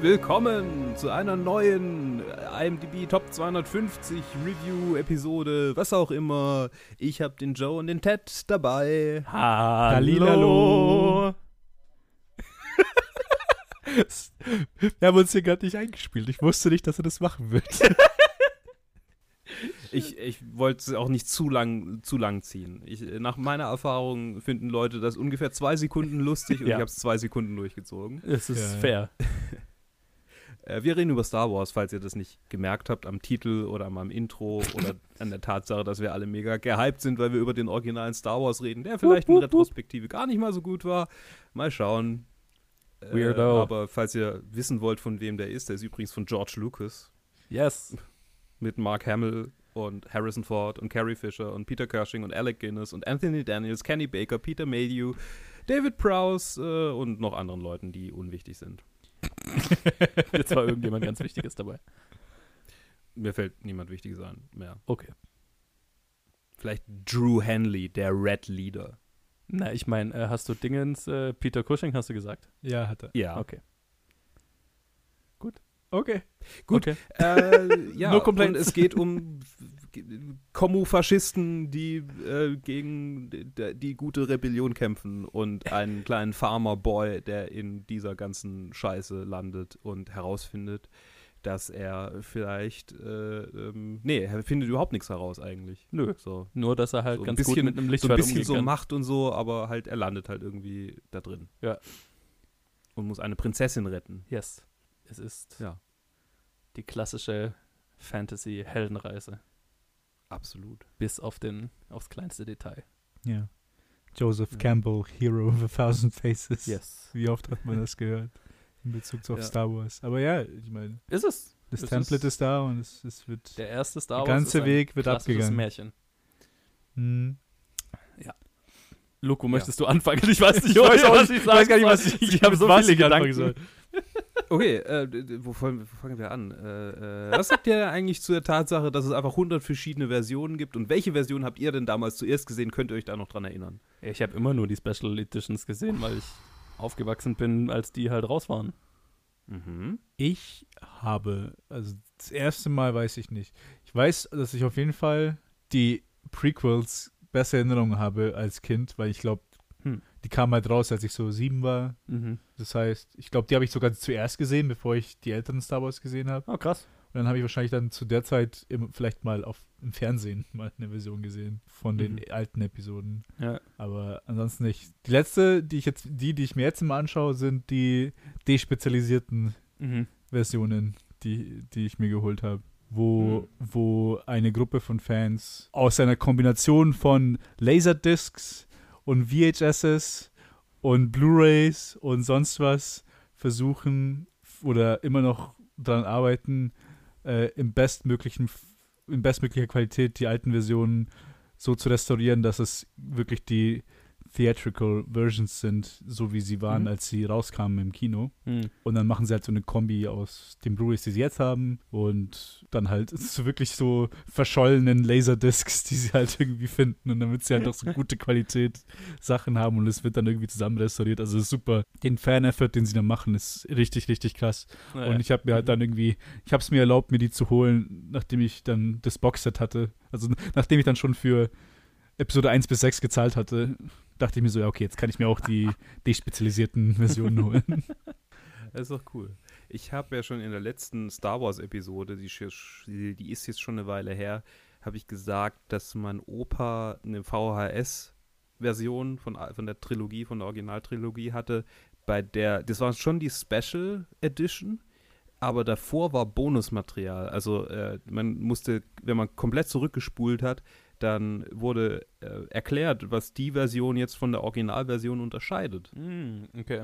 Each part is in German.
Willkommen zu einer neuen IMDb Top 250 Review Episode, was auch immer. Ich habe den Joe und den Ted dabei. Hallo. Wir haben uns hier gerade nicht eingespielt. Ich wusste nicht, dass er das machen wird. Ich, ich wollte es auch nicht zu lang, zu lang ziehen. Ich, nach meiner Erfahrung finden Leute das ungefähr zwei Sekunden lustig und Ja. ich habe es zwei Sekunden durchgezogen. Es ist Ja. fair. Äh, wir reden über Star Wars, falls ihr das nicht gemerkt habt am Titel oder am Intro oder an der Tatsache, dass wir alle mega gehypt sind, weil wir über den originalen Star Wars reden, der vielleicht in. Retrospektive gar nicht mal so gut war. Mal schauen. Äh, Weirdo. aber falls ihr wissen wollt, von wem der ist, der ist übrigens von George Lucas Yes. mit Mark Hamill und Harrison Ford und Carrie Fisher und Peter Cushing und Alec Guinness und Anthony Daniels, Kenny Baker, Peter Mayhew, David Prowse äh, und noch anderen Leuten, die unwichtig sind. Jetzt war irgendjemand ganz Wichtiges dabei. Mir fällt niemand Wichtiges ein mehr. Okay. Vielleicht Drew Henley, der Red Leader. Na, ich meine, äh, hast du Dingens, äh, Peter Cushing, hast du gesagt? Ja, hat er. Ja. Okay. Okay. Gut. Okay. Äh, ja, No und es geht um Kommu-Faschisten, die äh, gegen die, die gute Rebellion kämpfen und einen kleinen Farmer-Boy, der in dieser ganzen Scheiße landet und herausfindet, dass er vielleicht, äh, ähm, nee, er findet überhaupt nichts heraus eigentlich. Nö. So, Nur, dass er halt So ein ganz bisschen- gut mit einem so ein bisschen so kann. Macht und so, aber halt, er landet halt irgendwie da drin. Ja. Und muss eine Prinzessin retten. Yes. Es ist Ja. Die klassische Fantasy-Heldenreise. Absolut. Bis auf den, aufs kleinste Detail. Ja. Joseph Ja. Campbell, Hero of a Thousand Faces. Yes. Wie oft hat man das gehört? In Bezug auf Ja. Star Wars. Aber ja, ich meine, Ist es. das Es Template ist ist, da und es, es wird. Der erste Star Der Wars ganze ist ein Weg wird abgegangen. Märchen. Hm. Loco, möchtest du anfangen? Ich weiß nicht, Ich weiß was ich ich weiß gar nicht, was ich- Ich habe so viele Gedanken. Okay, äh, wo, fangen, wo fangen wir an? Äh, äh, was sagt ihr eigentlich zu der Tatsache, dass es einfach 100 verschiedene Versionen gibt? Und welche Version habt ihr denn damals zuerst gesehen? Könnt ihr euch da noch dran erinnern? Ich habe immer nur die Special Editions gesehen, weil ich aufgewachsen bin, als die halt raus waren. Mhm. Ich habe, also das erste Mal weiß ich nicht. Ich weiß, dass ich auf jeden Fall die Prequels besser Erinnerungen habe als Kind, weil ich glaube. Die kamen halt raus, als ich so sieben war. Mhm. Das heißt, ich glaube, die habe ich sogar zuerst gesehen, bevor ich die älteren Star Wars gesehen habe. Oh, krass. Und dann habe ich wahrscheinlich dann zu der Zeit im, vielleicht mal auf im Fernsehen mal eine Version gesehen von den Mhm. alten Episoden. Ja. Aber ansonsten nicht. Die letzte, die ich jetzt, die, die ich mir jetzt immer anschaue, sind die despezialisierten Mhm. Versionen, die, die ich mir geholt habe. Wo, wo eine Gruppe von Fans aus einer Kombination von Laserdiscs und VHSs und Blu-rays und sonst was versuchen oder immer noch daran arbeiten, äh, im bestmöglichen, in bestmöglicher Qualität die alten Versionen so zu restaurieren, dass es wirklich die Theatrical Versions sind, so wie sie waren, Mhm. als sie rauskamen im Kino. Mhm. Und dann machen sie halt so eine Kombi aus den Blu-rays, die sie jetzt haben und dann halt so wirklich so verschollenen Laserdiscs, die sie halt irgendwie finden und damit sie halt auch so gute Qualität Sachen haben und es wird dann irgendwie zusammen restauriert. Also super. Den Fan-Effort, den sie da machen, ist richtig, richtig krass. Naja. Und ich habe mir halt dann irgendwie, ich habe es mir erlaubt, mir die zu holen, nachdem ich dann das Boxset hatte. Also nachdem ich dann schon für Episode 1 bis 6 gezahlt hatte, dachte ich mir so, ja, okay, jetzt kann ich mir auch die despezialisierten Versionen holen. Das ist doch cool. Ich habe ja schon in der letzten Star Wars-Episode, die, die ist jetzt schon eine Weile her, habe ich gesagt, dass mein Opa eine VHS-Version von, von der Trilogie, von der Originaltrilogie hatte, bei der, das war schon die Special Edition, aber davor war Bonusmaterial. Also äh, man musste, wenn man komplett zurückgespult hat, dann wurde äh, erklärt, was die Version jetzt von der Originalversion unterscheidet. Mhm, okay.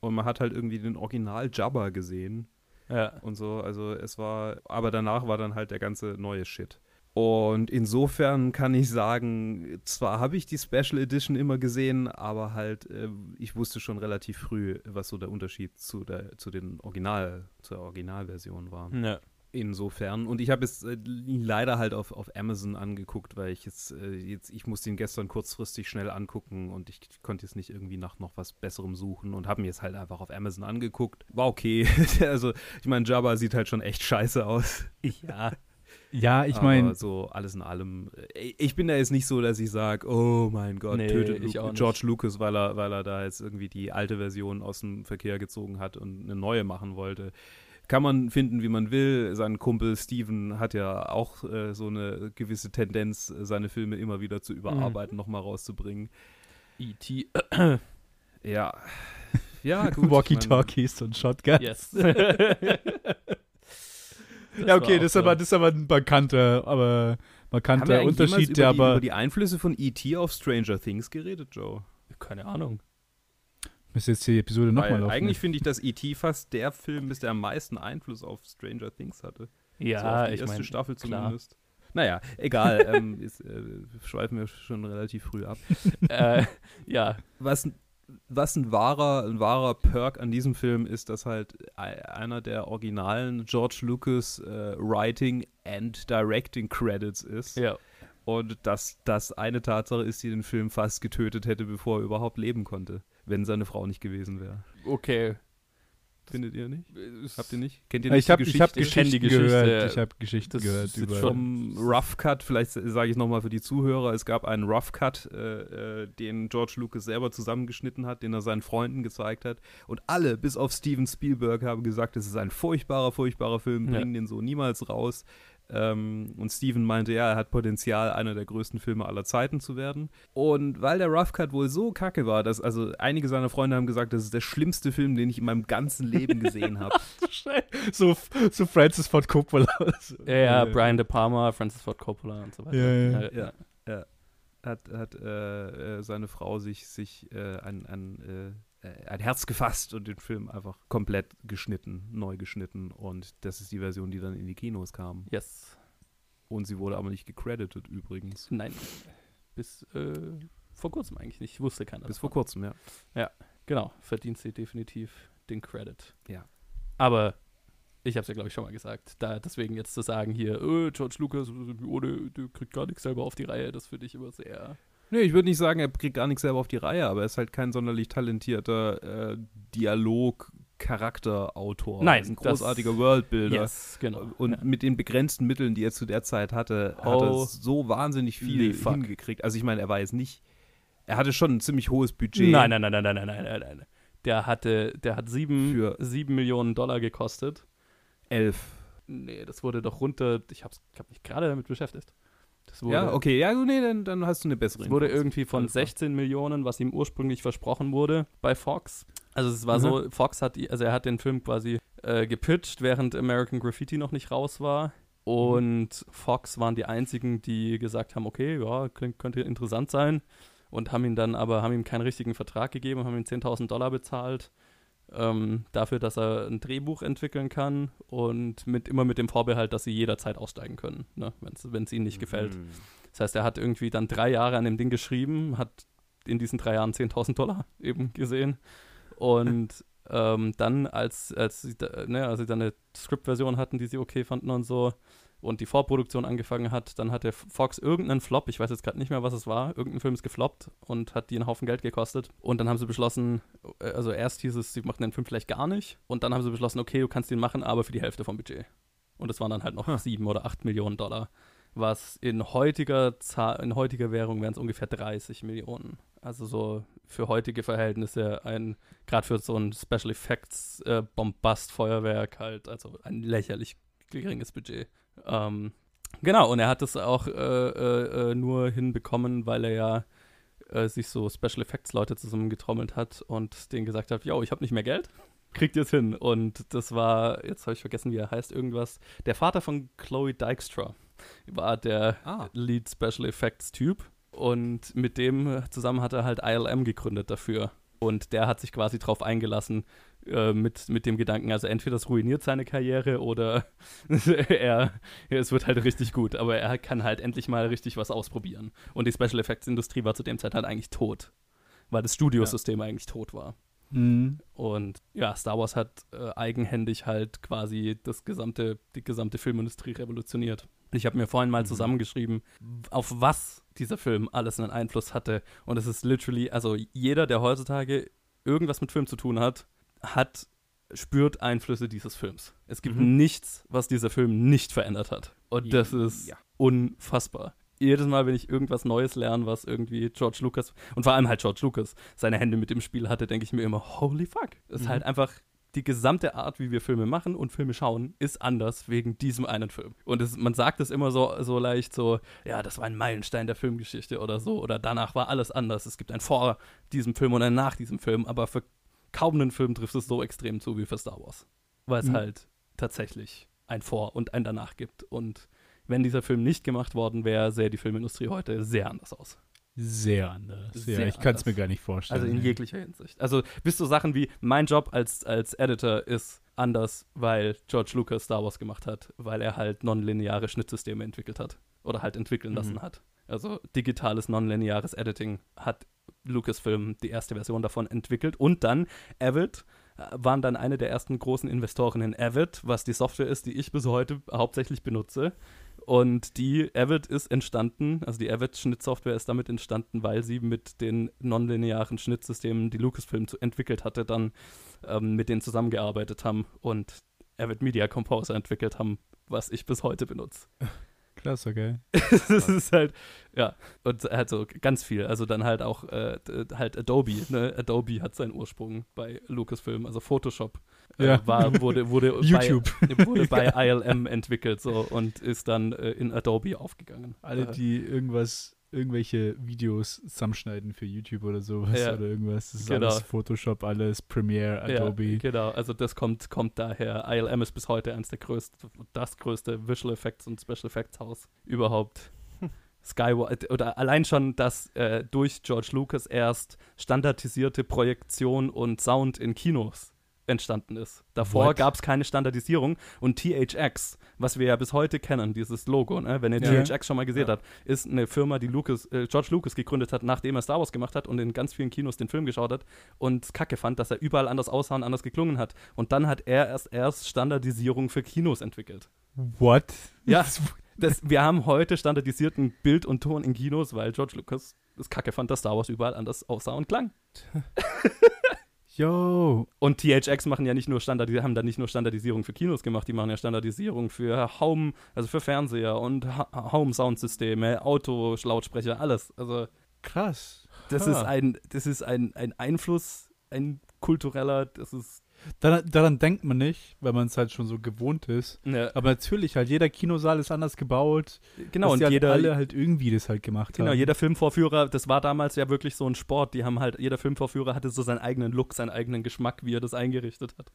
Und man hat halt irgendwie den Original Jabba gesehen Ja. und so. Also es war, aber danach war dann halt der ganze neue Shit. Und insofern kann ich sagen, zwar habe ich die Special Edition immer gesehen, aber halt, äh, ich wusste schon relativ früh, was so der Unterschied zu der, zu den Original, zur Originalversion war. ja. Insofern. Und ich habe es äh, leider halt auf, auf Amazon angeguckt, weil ich jetzt, äh, jetzt, ich musste ihn gestern kurzfristig schnell angucken und ich konnte jetzt nicht irgendwie nach noch was Besserem suchen und habe mir jetzt halt einfach auf Amazon angeguckt. War okay. also, ich meine, Jabba sieht halt schon echt scheiße aus. Ja. Ja, ich Aber meine, so alles in allem. äh, Ich bin da jetzt nicht so, dass ich sage, oh mein Gott, Nee, tötet ich Lu. George Lucas, weil er, weil er da jetzt irgendwie die alte Version aus dem Verkehr gezogen hat und eine neue machen wollte. Kann man finden, wie man will. Sein Kumpel Steven hat ja auch äh, so eine gewisse Tendenz, seine Filme immer wieder zu überarbeiten, nochmal rauszubringen. E.T. Ja. Ja, gut. Walkie-Talkies und Shotgun. yes. Ja, okay, das ist, aber, das ist aber ein markanter, aber Haben wir markanter Unterschied, über der die, aber. über die Einflüsse von E.T. auf Stranger Things geredet, Joe? Keine Ahnung. Müsste jetzt die Episode nochmal laufen. eigentlich finde ich, dass E.T. fast der Film ist, der am meisten Einfluss auf Stranger Things hatte. so Ja, auf die ich erste meine, Staffel klar. zumindest. Naja, egal. ähm, ist, äh, schweifen wir schon relativ früh ab. äh, ja, Was, was ein wahrer, ein wahrer Perk an diesem Film ist, dass halt ei- einer der originalen George Lucas äh, Writing and Directing Credits ist. ja. Und dass das eine Tatsache ist, die den Film fast getötet hätte, bevor er überhaupt leben konnte, wenn seine Frau nicht gewesen wäre. Okay. Findet ihr nicht? Habt ihr nicht? Kennt ihr Ja, nicht ich habe die ich hab Geschichte? kenn die Geschichten Geschichte. gehört. Ich habe Geschichten Das gehört ist über. vom Rough Cut, vielleicht sage ich nochmal für die Zuhörer, es gab einen Rough Cut, äh, äh, den George Lucas selber zusammengeschnitten hat, den er seinen Freunden gezeigt hat. Und alle, bis auf Steven Spielberg, haben gesagt, es ist ein furchtbarer, furchtbarer Film, Ja. bringen den so niemals raus. Ähm, und Steven meinte, ja, er hat Potenzial, einer der größten Filme aller Zeiten zu werden. Und weil der Rough Cut wohl so kacke war, dass also einige seiner Freunde haben gesagt, das ist der schlimmste Film, den ich in meinem ganzen Leben gesehen habe. so, so Francis Ford Coppola. Ja, ja, Brian De Palma, Francis Ford Coppola und so weiter. Ja, ja. Ja. hat, hat äh, äh, seine Frau sich, sich äh, ein, ein, äh, äh, ein Herz gefasst und den Film einfach komplett geschnitten, neu geschnitten. Und das ist die Version, die dann in die Kinos kam. Yes. Und sie wurde aber nicht gecredited übrigens. Nein. Bis äh, vor kurzem eigentlich nicht. Wusste keiner. Bis vor davon. kurzem, ja. Genau, verdient sie definitiv den Credit. Ja. Aber ich habe es ja, glaube ich, schon mal gesagt. Da deswegen jetzt zu sagen hier, äh, George Lucas, ohne, der kriegt gar nichts selber auf die Reihe, das finde ich immer sehr. Nee, ich würde nicht sagen, er kriegt gar nichts selber auf die Reihe, aber er ist halt kein sonderlich talentierter äh, Dialog- Charakterautor. Nein, das ist ein großartiger Worldbuilder. Yes, genau. Und ja. mit den begrenzten Mitteln, die er zu der Zeit hatte, hat er oh. so wahnsinnig viel nee, hingekriegt. Also ich meine, er war jetzt nicht, er hatte schon ein ziemlich hohes Budget. Nein, nein, nein, nein, nein, nein, nein, nein. Der hatte, der hat sieben, Für sieben Millionen Dollar gekostet. Elf. Nee, das wurde doch runter, ich habe ich hab mich gerade damit beschäftigt. Das wurde, Ja, okay, ja, nee, dann, dann hast du eine bessere Es wurde irgendwie von Alles klar. 16 Millionen, was ihm ursprünglich versprochen wurde bei Fox. Also es war Mhm. so, Fox hat, also er hat den Film quasi äh, gepitcht, während American Graffiti noch nicht raus war. Und Fox waren die einzigen, die gesagt haben, okay, ja, könnte interessant sein. Und haben ihn dann aber, haben ihm keinen richtigen Vertrag gegeben, haben ihm 10.000 Dollar bezahlt. Ähm, dafür, dass er ein Drehbuch entwickeln kann und mit, immer mit dem Vorbehalt, dass sie jederzeit aussteigen können, ne, wenn es ihnen nicht gefällt. Mhm. Das heißt, er hat irgendwie dann drei Jahre an dem Ding geschrieben, hat in diesen drei Jahren 10.000 Dollar eben gesehen. Und ähm, dann, als, als, sie, da- ne, als sie dann eine Script-Version hatten, die sie okay fanden und so, und die Vorproduktion angefangen hat, dann hat der Fox irgendeinen Flop, ich weiß jetzt gerade nicht mehr, was es war, irgendein Film ist gefloppt und hat die einen Haufen Geld gekostet. Und dann haben sie beschlossen, äh, also erst hieß es, sie machen den Film vielleicht gar nicht. Und dann haben sie beschlossen, okay, du kannst den machen, aber für die Hälfte vom Budget. Und es waren dann halt noch Huh. sieben oder acht Millionen Dollar was in heutiger Zahl, in heutiger Währung wären es ungefähr 30 Millionen. Also so für heutige Verhältnisse ein, gerade für so ein Special Effects äh, Bombast-Feuerwerk halt, also ein lächerlich geringes Budget. Ähm, genau, und er hat es auch äh, äh, äh, nur hinbekommen, weil er ja äh, sich so Special Effects Leute zusammengetrommelt hat und denen gesagt hat, yo, ich habe nicht mehr Geld, kriegt ihr es hin. Und das war, jetzt habe ich vergessen, wie er heißt, irgendwas, der Vater von Chloe Dykstra war der Ah. Lead Special Effects Typ und mit dem zusammen hat er halt ILM gegründet dafür. Und der hat sich quasi drauf eingelassen äh, mit, mit dem Gedanken, also entweder das ruiniert seine Karriere oder er, es wird halt richtig gut, aber er kann halt endlich mal richtig was ausprobieren. Und die Special Effects Industrie war zu dem Zeit halt eigentlich tot, weil das Studiosystem eigentlich tot war. Mhm. Und ja, Star Wars hat äh, eigenhändig halt quasi das gesamte, die gesamte Filmindustrie revolutioniert. Ich habe mir vorhin mal Mhm. zusammengeschrieben, auf was dieser Film alles einen Einfluss hatte. Und es ist literally, also jeder, der heutzutage irgendwas mit Film zu tun hat, hat, spürt Einflüsse dieses Films. Es gibt Mhm. nichts, was dieser Film nicht verändert hat. Und das ist Ja. unfassbar. Jedes Mal, wenn ich irgendwas Neues lerne, was irgendwie George Lucas und vor allem halt George Lucas seine Hände mit dem Spiel hatte, denke ich mir immer, holy fuck. Es ist Mhm. halt einfach die gesamte Art, wie wir Filme machen und Filme schauen, ist anders wegen diesem einen Film. Und es, man sagt es immer so, so leicht so, ja, das war ein Meilenstein der Filmgeschichte oder so, oder danach war alles anders. Es gibt ein vor diesem Film und ein nach diesem Film, aber für kaum einen Film trifft es so extrem zu wie für Star Wars. Weil es Mhm. halt tatsächlich ein Vor und ein Danach gibt. Und wenn dieser Film nicht gemacht worden wäre, sähe die Filmindustrie heute sehr anders aus. Sehr anders. Sehr ja, ich kann es mir gar nicht vorstellen. Also in jeglicher Hinsicht. Also bis so Sachen wie, mein Job als, als Editor ist anders, weil George Lucas Star Wars gemacht hat, weil er halt nonlineare Schnittsysteme entwickelt hat. Oder halt entwickeln lassen Mhm. hat. Also digitales nonlineares Editing hat Lucasfilm die erste Version davon entwickelt. Und dann Avid äh, waren dann eine der ersten großen Investoren in Avid, was die Software ist, die ich bis heute hauptsächlich benutze. Und die Avid ist entstanden, also die Avid-Schnittsoftware ist damit entstanden, weil sie mit den nonlinearen Schnittsystemen, die Lucasfilm entwickelt hatte, dann ähm, mit denen zusammengearbeitet haben und Avid Media Composer entwickelt haben, was ich bis heute benutze. Klasse, okay. das ist halt, ja, und halt so ganz viel. Also dann halt auch äh, halt Adobe. Ne? Adobe hat seinen Ursprung bei Lucasfilm, also Photoshop. Äh, Ja. war, wurde, wurde YouTube. Bei, wurde bei ILM entwickelt so und ist dann äh, in Adobe aufgegangen. Alle, Äh, die irgendwas, irgendwelche Videos zusammenschneiden für YouTube oder sowas Ja. oder irgendwas. Das ist Genau. alles Photoshop, alles Premiere, Adobe. Ja, genau, also das kommt, kommt daher. ILM ist bis heute eines der größten, das größte Visual Effects und Special Effects Haus überhaupt. Skywalker, oder allein schon, dass äh, durch George Lucas erst standardisierte Projektion und Sound in Kinos entstanden ist. Davor gab es keine Standardisierung und THX, was wir ja bis heute kennen, dieses Logo, ne? wenn ihr Ja. THX schon mal gesehen Ja. habt, ist eine Firma, die Lucas, äh, George Lucas gegründet hat, nachdem er Star Wars gemacht hat und in ganz vielen Kinos den Film geschaut hat und kacke fand, dass er überall anders aussah und anders geklungen hat. Und dann hat er erst erst Standardisierung für Kinos entwickelt. What? Ja. Das, wir haben heute standardisierten Bild und Ton in Kinos, weil George Lucas das kacke fand, dass Star Wars überall anders aussah und klang. Yo. Und THX machen ja nicht nur Standard, die haben da nicht nur Standardisierung für Kinos gemacht, die machen ja Standardisierung für Home, also für Fernseher und Ha- Home-Soundsysteme, Autolautsprecher, alles. Also Krass. das Ha. ist ein, das ist ein, ein Einfluss, ein kultureller, das ist Daran, daran denkt man nicht, weil man es halt schon so gewohnt ist. ne, Aber natürlich, halt jeder Kinosaal ist anders gebaut. genau und halt jeder alle halt irgendwie das halt gemacht Genau, haben. jeder Filmvorführer, das war damals ja wirklich so ein Sport. Die haben halt, jeder Filmvorführer hatte so seinen eigenen Look, seinen eigenen Geschmack, wie er das eingerichtet hat.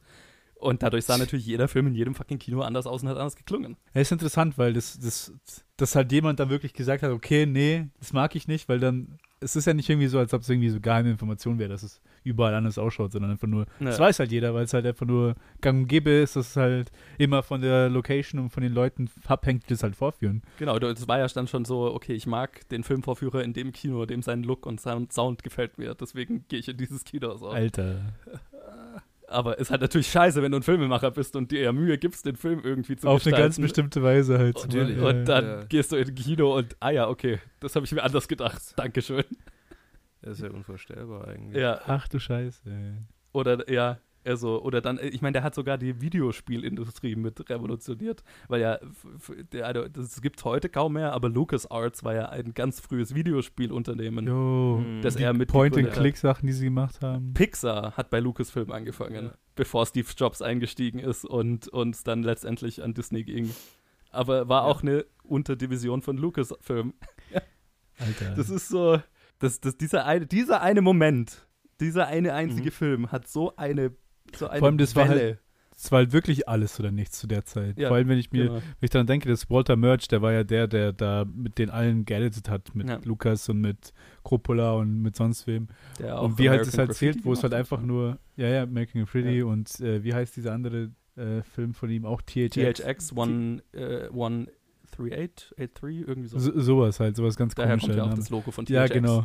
Und dadurch sah natürlich jeder Film in jedem fucking Kino anders aus und hat anders geklungen. Ja, ist interessant, weil das, das, dass halt jemand da wirklich gesagt hat, okay, nee, das mag ich nicht, weil dann, es ist ja nicht irgendwie so, als ob es irgendwie so geheime Information wäre, dass es überall anders ausschaut, sondern einfach nur, Ja. das weiß halt jeder, weil es halt einfach nur gang und gäbe ist, dass es halt immer von der Location und von den Leuten abhängt, die das halt vorführen. Genau, das war ja dann schon so, okay, ich mag den Filmvorführer in dem Kino, dem sein Look und Sound, Sound gefällt mir, deswegen gehe ich in dieses Kino. So. Alter. Aber ist halt natürlich scheiße, wenn du ein Filmemacher bist und dir ja Mühe gibst, den Film irgendwie zu Auf eine ganz gestalten. bestimmte Weise halt. machen. Und dann Ja. gehst du in ein Kino und, ah ja, okay, das habe ich mir anders gedacht. Dankeschön. Das ist ja unvorstellbar eigentlich. Ja, Ach du Scheiße. Oder ja, also, oder dann, ich meine, der hat sogar die Videospielindustrie mit revolutioniert, weil ja, der, also, das gibt heute kaum mehr, aber LucasArts war ja ein ganz frühes Videospielunternehmen, Jo. Mhm. das Die er mit Point-and-Click-Sachen, die sie gemacht haben. Pixar hat bei Lucasfilm angefangen, Ja. bevor Steve Jobs eingestiegen ist und uns dann letztendlich an Disney ging. Aber war auch eine Unterdivision von Lucasfilm. Alter. Das ist so, das, das, dieser, eine, dieser eine Moment, dieser eine einzige Mhm. Film hat so eine, so eine Vor allem, das war Welle. halt Es war halt wirklich alles oder nichts zu der Zeit. Ja, Vor allem, wenn ich mir, genau. wenn ich daran denke, dass Walter Merch, der war ja der, der da mit den allen geeditet hat, mit Ja. Lukas und mit Coppola und mit sonst wem. Und wie halt das American halt zählt, Graffiti wo es halt einfach nur, ja, ja, Making a Pretty Ja. und äh, wie heißt dieser andere äh, Film von ihm? Auch THX. THX 1, äh, 138, 83, irgendwie so. So, sowas halt, sowas ganz Daher komisch. kommt ja auch halt, das Logo von THX. Ja, genau.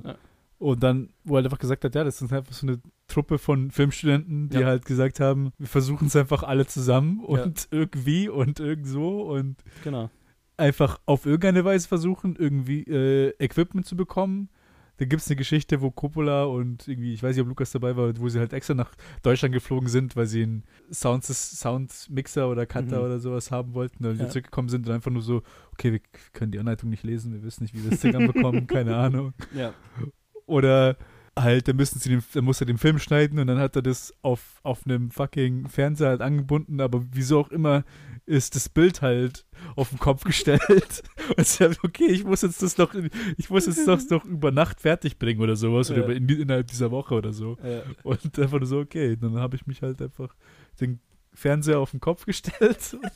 Und dann, wo er halt einfach gesagt hat, ja, das ist einfach so eine Truppe von Filmstudenten, die Ja. halt gesagt haben, wir versuchen es einfach alle zusammen und irgendwie und irgend so und Genau. einfach auf irgendeine Weise versuchen, irgendwie äh, Equipment zu bekommen. Da gibt es eine Geschichte, wo Coppola und irgendwie, ich weiß nicht, ob Lukas dabei war, wo sie halt extra nach Deutschland geflogen sind, weil sie einen Sound Soundmixer oder Cutter Mhm. oder sowas haben wollten. Und Ja. zurückgekommen sind und einfach nur so, okay, wir können die Anleitung nicht lesen, wir wissen nicht, wie wir das Ding anbekommen, keine Ahnung. Ja. Oder halt, dann müssen sie den, dann muss er den Film schneiden und dann hat er das auf, auf einem fucking Fernseher halt angebunden, aber wieso auch immer ist das Bild halt auf den Kopf gestellt. Und ich hab, okay, ich muss jetzt das noch, ich muss jetzt das noch über Nacht fertig bringen oder sowas oder Ja. über, in, innerhalb dieser Woche oder so. Ja. Und einfach nur so, okay, dann habe ich mich halt einfach den Fernseher auf den Kopf gestellt und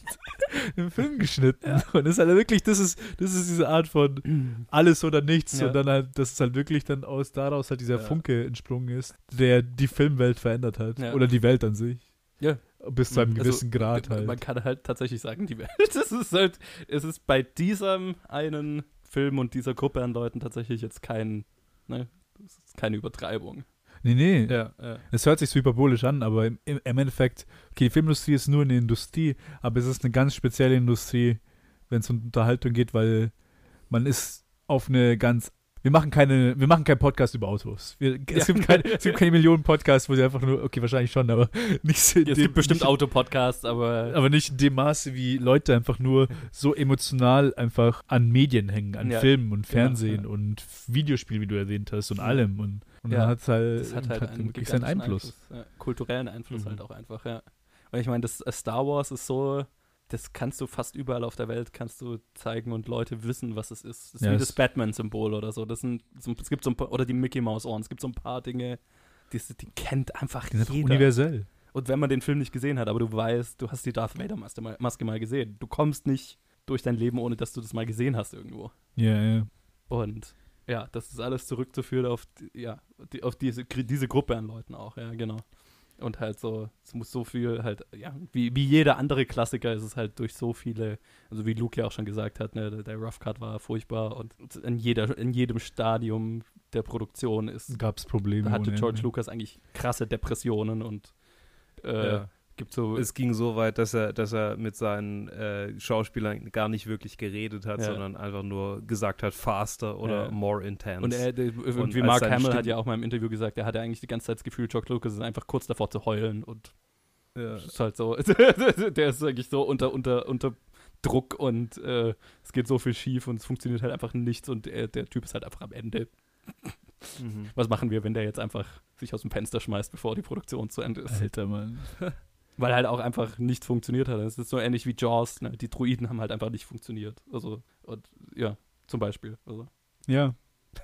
den Film geschnitten. Und das ist halt wirklich, das ist, das ist diese Art von alles oder nichts Ja. und dann halt, dass es halt wirklich dann aus daraus halt dieser Ja. Funke entsprungen ist, der die Filmwelt verändert hat. Ja. Oder die Welt an sich. Ja. Bis zu einem Also, gewissen Grad halt. Man kann halt tatsächlich sagen, die Welt. Das ist halt, es ist bei diesem einen Film und dieser Gruppe an Leuten tatsächlich jetzt kein, ne, keine Übertreibung. Nee, nee. Ja, ja. Es hört sich so hyperbolisch an, aber im, im im Endeffekt, okay, die Filmindustrie ist nur eine Industrie, aber es ist eine ganz spezielle Industrie, wenn es um Unterhaltung geht, weil man ist auf eine ganz wir machen keine, wir machen keinen Podcast über Autos. Wir, es, Ja. gibt keine, es gibt keine Millionen Podcasts, wo sie einfach nur, okay, wahrscheinlich schon, aber nicht so in Es dem- gibt bestimmt Autopodcasts, aber aber nicht in dem Maße, wie Leute einfach nur so emotional einfach an Medien hängen, an Ja. Filmen und Fernsehen ja. und Videospielen, wie du erwähnt hast, und Ja. allem. Und, und Ja. dann hat es halt, das hat halt einen wirklich seinen Einfluss. ja, kulturellen Einfluss Mhm. halt auch einfach, ja. Und ich meine, das äh, Star Wars ist so, das kannst du fast überall auf der Welt kannst du zeigen und Leute wissen, was es ist. Das ist Ja, wie das Batman-Symbol oder so. Das sind, so- es gibt so ein paar, oder die Mickey Mouse Ohren. Es gibt so ein paar Dinge, die, die kennt einfach Die sind jeder. universell. Und wenn man den Film nicht gesehen hat, aber du weißt, du hast die Darth Vader Maske mal, gesehen. Du kommst nicht durch dein Leben, ohne dass du das mal gesehen hast irgendwo. Ja, ja. Und ja, das ist alles zurückzuführen auf, ja, die, auf diese, diese Gruppe an Leuten auch, ja, genau. Und halt so, es muss so viel halt, ja, wie, wie jeder andere Klassiker ist es halt durch so viele, also wie Luke ja auch schon gesagt hat, ne, der, Rough Cut war furchtbar und in, jeder, in jedem Stadium der Produktion ist, Gab es Probleme. da hatte George Ende. Lucas eigentlich krasse Depressionen und äh, Ja. Gibt so, Es ging so weit, dass er, dass er mit seinen äh, Schauspielern gar nicht wirklich geredet hat, Ja. sondern einfach nur gesagt hat, faster oder Ja. more intense. Und er, der, irgendwie als Mark Hamill hat Stimme- ja auch mal im Interview gesagt, er hatte eigentlich die ganze Zeit das Gefühl, George Lucas ist einfach kurz davor zu heulen und ja. Ist halt so, der ist eigentlich so unter, unter, unter Druck und äh, es geht so viel schief und es funktioniert halt einfach nichts und der, der Typ ist halt einfach am Ende. Mhm. Was machen wir, wenn der jetzt einfach sich aus dem Fenster schmeißt, bevor die Produktion zu Ende ist? Alter, Mann. Weil halt auch einfach nichts funktioniert hat. Es ist so ähnlich wie Jaws, ne? die Druiden haben halt einfach nicht funktioniert. Also, und ja, zum Beispiel. Also, Ja.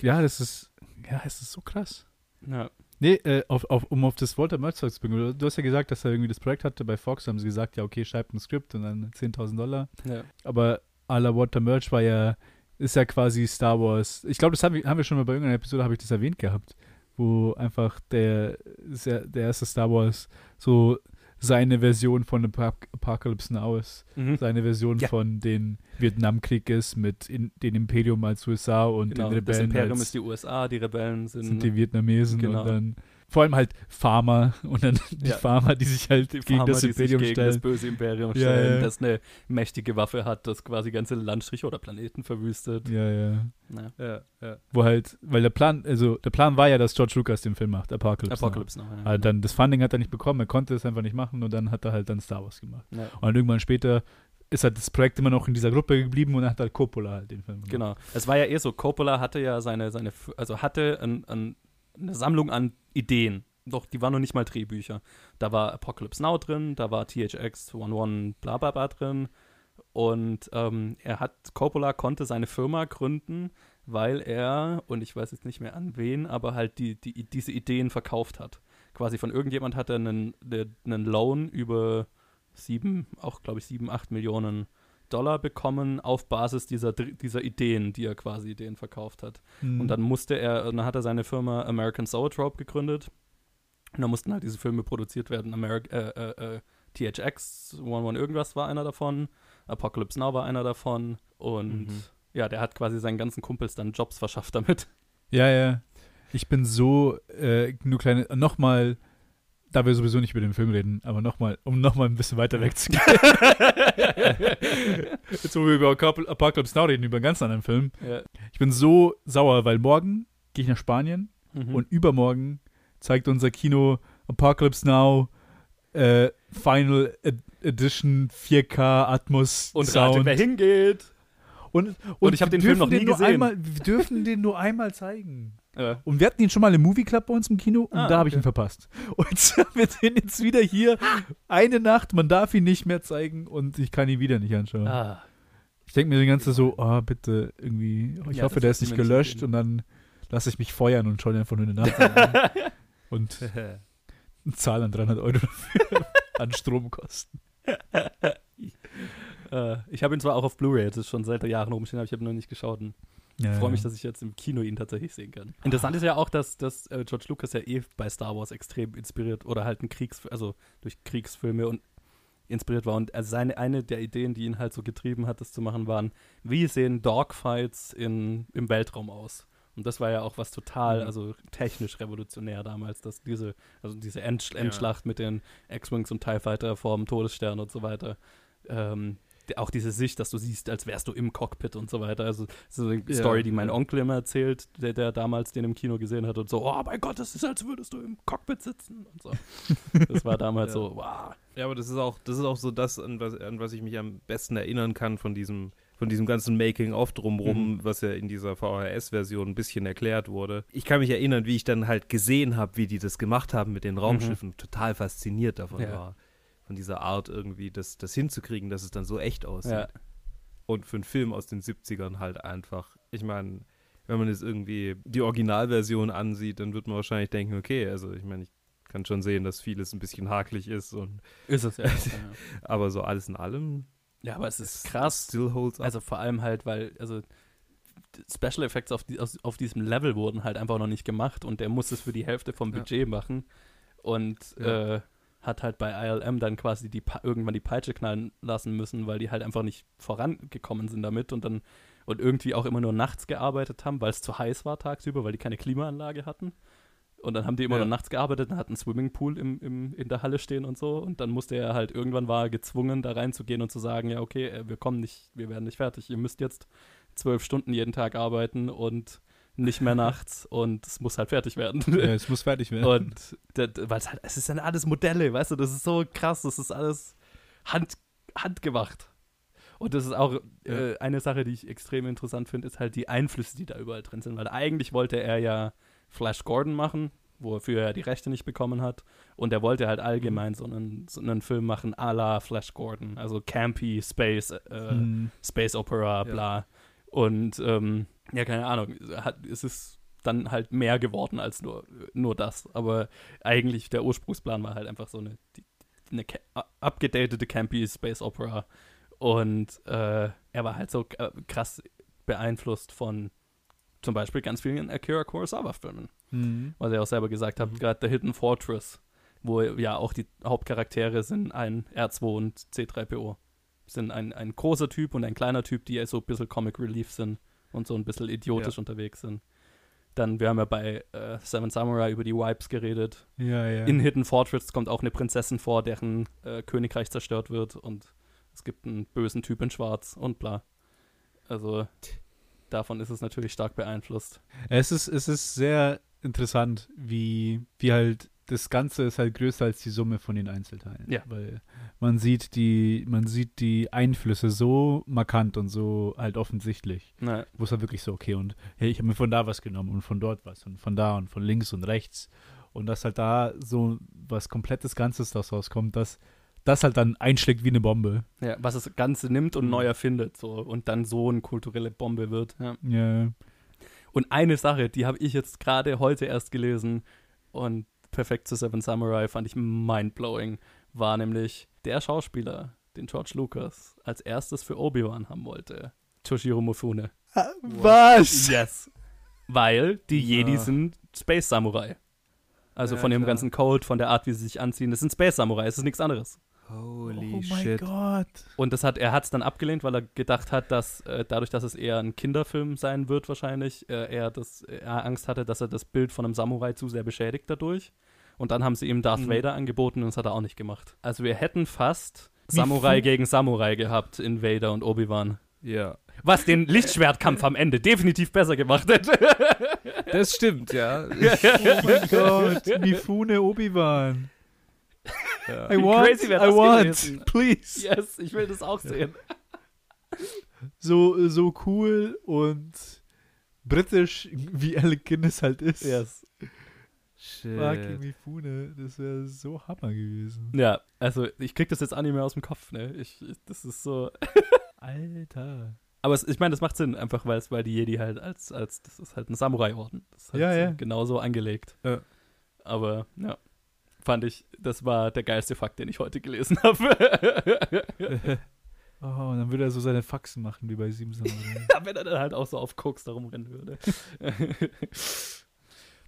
ja, das ist, ja, es ist so krass. ja. Nee, äh, auf, auf, um auf das Walter Merch zu bringen. Du- Du hast ja gesagt, dass er irgendwie das Projekt hatte bei Fox. haben sie gesagt, ja, okay, schreibt ein Skript und dann 10.000 Dollar. ja. Aber à la Walter Merch war ja, ist ja quasi Star Wars. Ich glaube, das haben wir, haben wir schon mal bei irgendeiner Episode, habe ich das erwähnt gehabt. Wo einfach der, der erste Star Wars so seine Version von Ap Apocalypse Now ist. Mhm. Seine Version Ja. von den Vietnamkrieg ist mit in, den Imperium als USA und Genau, den das Rebellen Imperium als ist die USA, die Rebellen sind, sind die Vietnamesen Genau. und dann vor allem halt Farmer und dann die Ja. Farmer, die sich halt die gegen Farmer, das Imperium gegen stellen. das böse Imperium Ja, stellen, ja. das eine mächtige Waffe hat, das quasi ganze Landstriche oder Planeten verwüstet. ja, ja. Ja. Ja, ja. Wo halt, weil der Plan, also der Plan war ja, dass George Lucas den Film macht, Apocalypse. Apocalypse noch. Now. Aber dann das Funding hat er nicht bekommen, er konnte es einfach nicht machen und dann hat er halt dann Star Wars gemacht. Ja. Und dann irgendwann später ist halt das Projekt immer noch in dieser Gruppe geblieben und dann hat halt Coppola halt den Film gemacht. Genau. Es war ja eh so, Coppola hatte ja seine, seine also hatte ein, ein, eine Sammlung an Ideen. Doch, die waren noch nicht mal Drehbücher. Da war Apocalypse Now drin, da war THX 11 bla bla bla drin. Und ähm, er hat, Coppola konnte seine Firma gründen, weil er, und ich weiß jetzt nicht mehr an wen, aber halt die, die, diese Ideen verkauft hat. Quasi von irgendjemand hat er einen, ne- einen Loan über sieben, auch glaube ich sieben, acht Millionen Dollar bekommen auf Basis dieser, dieser Ideen, die er quasi denen verkauft hat. Mhm. Und dann musste er, dann hat er seine Firma American Zoetrope gegründet. Und dann mussten halt diese Filme produziert werden. Ameri äh, äh, äh, THX 11 irgendwas war einer davon. Apocalypse Now war einer davon. Und Mhm. ja, der hat quasi seinen ganzen Kumpels dann Jobs verschafft damit. Ja, ja. Ich bin so, äh, nur kleine, nochmal, da wir sowieso nicht über den Film reden, aber nochmal, um nochmal ein bisschen weiter wegzugehen. Jetzt, wo wir über Apocalypse Now reden, über einen ganz anderen Film. Ja. Ich bin so sauer, weil morgen gehe ich nach Spanien Mhm. und übermorgen zeigt unser Kino Apocalypse Now äh, Final Ed Edition 4K Atmos und Sound. rate, wer hingeht. und, Und ich hab wir den Film noch nie gesehen. Einmal, wir dürfen den nur einmal zeigen. Ja. Und wir hatten ihn schon mal im Movie Club bei uns im Kino und Ah, da habe ich okay. ihn verpasst. Und wir den jetzt wieder hier. Eine Nacht, man darf ihn nicht mehr zeigen und ich kann ihn wieder nicht anschauen. Ah, Ich denke mir die ganze Zeit so, oh, bitte, irgendwie, ich Ja, hoffe, der ist nicht gelöscht empfehlen. und dann lasse ich mich feuern und schaue ihn einfach nur eine Nacht an. und zahle dann 300 Euro dafür an Stromkosten. äh, ich habe ihn zwar auch auf Blu-ray, das ist schon seit Jahren rumstehen, aber ich habe ihn noch nicht geschaut. Ja, Ich freue mich, dass ich jetzt im Kino ihn tatsächlich sehen kann. Interessant ist ja auch, dass, dass äh, George Lucas ja eh bei Star Wars extrem inspiriert oder halt ein Kriegs, also durch Kriegsfilme und inspiriert war. Und er seine, eine der Ideen, die ihn halt so getrieben hat, das zu machen, waren, wie sehen Dogfights in, im Weltraum aus? Und das war ja auch was total, Mhm. also technisch revolutionär damals, dass diese, also diese End Ja. Endschlacht mit den X-Wings und TIE Fighter vorm Todesstern und so weiter. Ähm, auch diese Sicht, dass du siehst, als wärst du im Cockpit und so weiter. Also so eine Ja, Story, die mein. Onkel immer erzählt, der, der damals den im Kino gesehen hat und so, oh mein Gott, das ist, als würdest du im Cockpit sitzen und so. Das war damals Ja. so, wow. Ja, aber das ist auch, das ist auch so das, an was, an was ich mich am besten erinnern kann von diesem, von diesem ganzen Making-of drumrum, Mhm. was ja in dieser VHS-Version ein bisschen erklärt wurde. Ich kann mich erinnern, wie ich dann halt gesehen habe, wie die das gemacht haben mit den Raumschiffen. Total fasziniert davon Ja. war. Von dieser Art irgendwie, das, das hinzukriegen, dass es dann so echt aussieht. Ja. Und für einen Film aus den 70ern halt einfach, ich meine, wenn man jetzt irgendwie die Originalversion ansieht, dann wird man wahrscheinlich denken, okay, also ich meine, ich kann schon sehen, dass vieles ein bisschen hakelig ist und Ist es ja. auch, ja. aber so alles in allem ja, aber es ist krass. Still holds up. Also vor allem halt, weil, also Special Effects auf, die, aus, auf diesem Level wurden halt einfach noch nicht gemacht und der muss es für die Hälfte vom Ja. Budget machen und Ja. äh, hat halt bei ILM dann quasi die irgendwann die Peitsche knallen lassen müssen, weil die halt einfach nicht vorangekommen sind damit und dann und irgendwie auch immer nur nachts gearbeitet haben, weil es zu heiß war tagsüber, weil die keine Klimaanlage hatten. Und dann haben die immer Ja. nur nachts gearbeitet und hatten einen Swimmingpool im, im, in der Halle stehen und so. Und dann musste er halt, irgendwann war er gezwungen, da reinzugehen und zu sagen, ja, okay, äh, wir kommen nicht, wir werden nicht fertig. Ihr müsst jetzt zwölf Stunden jeden Tag arbeiten und nicht mehr nachts und es muss halt fertig werden. Ja, es muss fertig werden. Und weil es halt, es ist dann alles Modelle, weißt du, das ist so krass, das ist alles hand, handgemacht. Und das ist auch äh, eine Sache, die ich extrem interessant finde, ist halt die Einflüsse, die da überall drin sind. Weil eigentlich wollte er ja Flash Gordon machen, wofür er die Rechte nicht bekommen hat. Und er wollte halt allgemein so einen, so einen Film machen à la Flash Gordon. Also campy, Space, äh, Hm. Space Opera, Ja. Und ähm, ja, keine Ahnung, hat, es ist dann halt mehr geworden als nur, nur das. Aber eigentlich der Ursprungsplan war halt einfach so eine, die, eine abgedatete Campy Space Opera. Und äh, er war halt so äh, krass beeinflusst von zum Beispiel ganz vielen Akira Kurosawa-Filmen Hm. was er auch selber gesagt hat, Mhm. gerade The Hidden Fortress, wo ja auch die Hauptcharaktere sind ein R2 und C3PO. Sind ein, ein großer Typ und ein kleiner Typ, die so ein bisschen Comic Relief sind und so ein bisschen idiotisch Ja. unterwegs sind. Dann, wir haben ja bei äh, Seven Samurai über die Wipes geredet. Ja, ja. In Hidden Fortress kommt auch eine Prinzessin vor, deren äh, Königreich zerstört wird und es gibt einen bösen Typ in Schwarz und bla. Also davon ist es natürlich stark beeinflusst. Es ist, es ist sehr interessant, wie, wie halt das Ganze ist halt größer als die Summe von den Einzelteilen. Ja. Weil man sieht die, man sieht die Einflüsse so markant und so halt offensichtlich. Wo es halt wirklich so, okay, und hey, ich habe mir von da was genommen und von dort was und von da und von links und rechts. Und dass halt da so was komplettes Ganzes daraus rauskommt, dass das halt dann einschlägt wie eine Bombe. Ja, was das Ganze nimmt und Mhm. neu erfindet so und dann so eine kulturelle Bombe wird. Ja. Ja. Und eine Sache, die habe ich jetzt gerade heute erst gelesen und perfekt zu Seven Samurai fand ich mindblowing, war nämlich der Schauspieler, den George Lucas als erstes für Obi-Wan haben wollte. Toshiro Mifune. Was? Yes. Weil die Jedi Ja. sind Space Samurai. Also Ja, von dem klar. ganzen Code, von der Art, wie sie sich anziehen. Das sind Space Samurai, es ist nichts anderes. Holy oh mein shit. Gott. Und das hat, er hat es dann abgelehnt, weil er gedacht hat, dass äh, dadurch, dass es eher ein Kinderfilm sein wird, wahrscheinlich, äh, er, das, er Angst hatte, dass er das Bild von einem Samurai zu sehr beschädigt dadurch. Und dann haben sie ihm Darth Mhm. Vader angeboten und das hat er auch nicht gemacht. Also wir hätten fast Wie Samurai fu- gegen Samurai gehabt in Vader und Obi-Wan. Ja. Was den Lichtschwertkampf am Ende definitiv besser gemacht hätte. Das stimmt, ja. Oh mein Gott. Mifune Obi-Wan. Ja. I Wie want, crazy wär I das want, gewesen? please. yes, ich will das auch sehen. So, so cool und britisch, wie Alec Guinness halt ist. Yes. Shit. Fucking Mifune, das wäre so Hammer gewesen. Ja, also ich krieg das jetzt auch nicht mehr aus dem Kopf, ne? Ich, ich, das ist so. Alter. Aber es, ich meine, das macht Sinn, einfach weil es, weil die Jedi halt als, als, das ist halt ein Samurai-Orden. Das ist halt Ja, so ja. genauso angelegt. Ja. Aber, ja. Fand ich, das war der geilste Fakt, den ich heute gelesen habe. Oh, und dann würde er so seine Faxen machen, wie bei Samurai. ja, wenn er dann halt auch so auf Koks da rumrennen würde.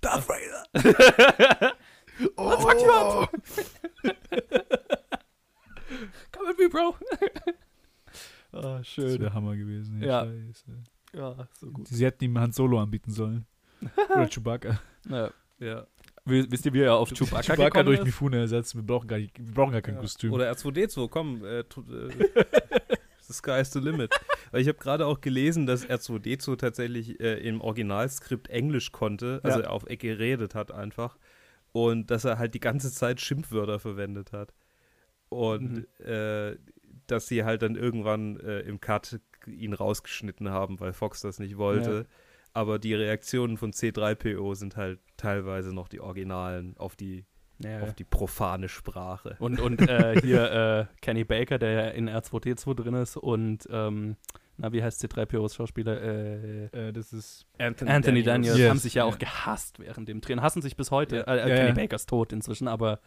Darth Vader! oh, fuck you up! Come with me, bro! oh, Das schön. wäre Hammer gewesen. Ja. Scheiße. Ja, so gut. Sie hätten ihm Han Solo anbieten sollen. Oder Chewbacca. Ja. ja. Wi- Wisst ihr, wie er auf Chewbacca, Chewbacca gekommen durch ist? Mifune ersetzen. Wir brauchen gar, nicht, wir brauchen gar kein Ja. Kostüm. Oder R2D2, komm. Äh, äh, the sky is the limit. Weil ich habe gerade auch gelesen, dass R2D2 tatsächlich äh, im Originalskript Englisch konnte, also Ja. auf Ecke geredet hat einfach. Und dass er halt die ganze Zeit Schimpfwörter verwendet hat. Und äh, dass sie halt dann irgendwann äh, im Cut ihn rausgeschnitten haben, weil Fox das nicht wollte. Aber die Reaktionen von C3PO sind halt teilweise noch die Originalen auf die, Ja, auf die profane Sprache. Und, und äh, hier äh, Kenny Baker, der ja in R2D2 drin ist und ähm, na, wie heißt C3POs Schauspieler? Äh, äh, das ist. Anthony Daniels Yes, haben sich ja ja. auch gehasst während dem Drehen. Hassen sich bis heute. Ja. Äh, äh, Kenny. Baker ist tot inzwischen, aber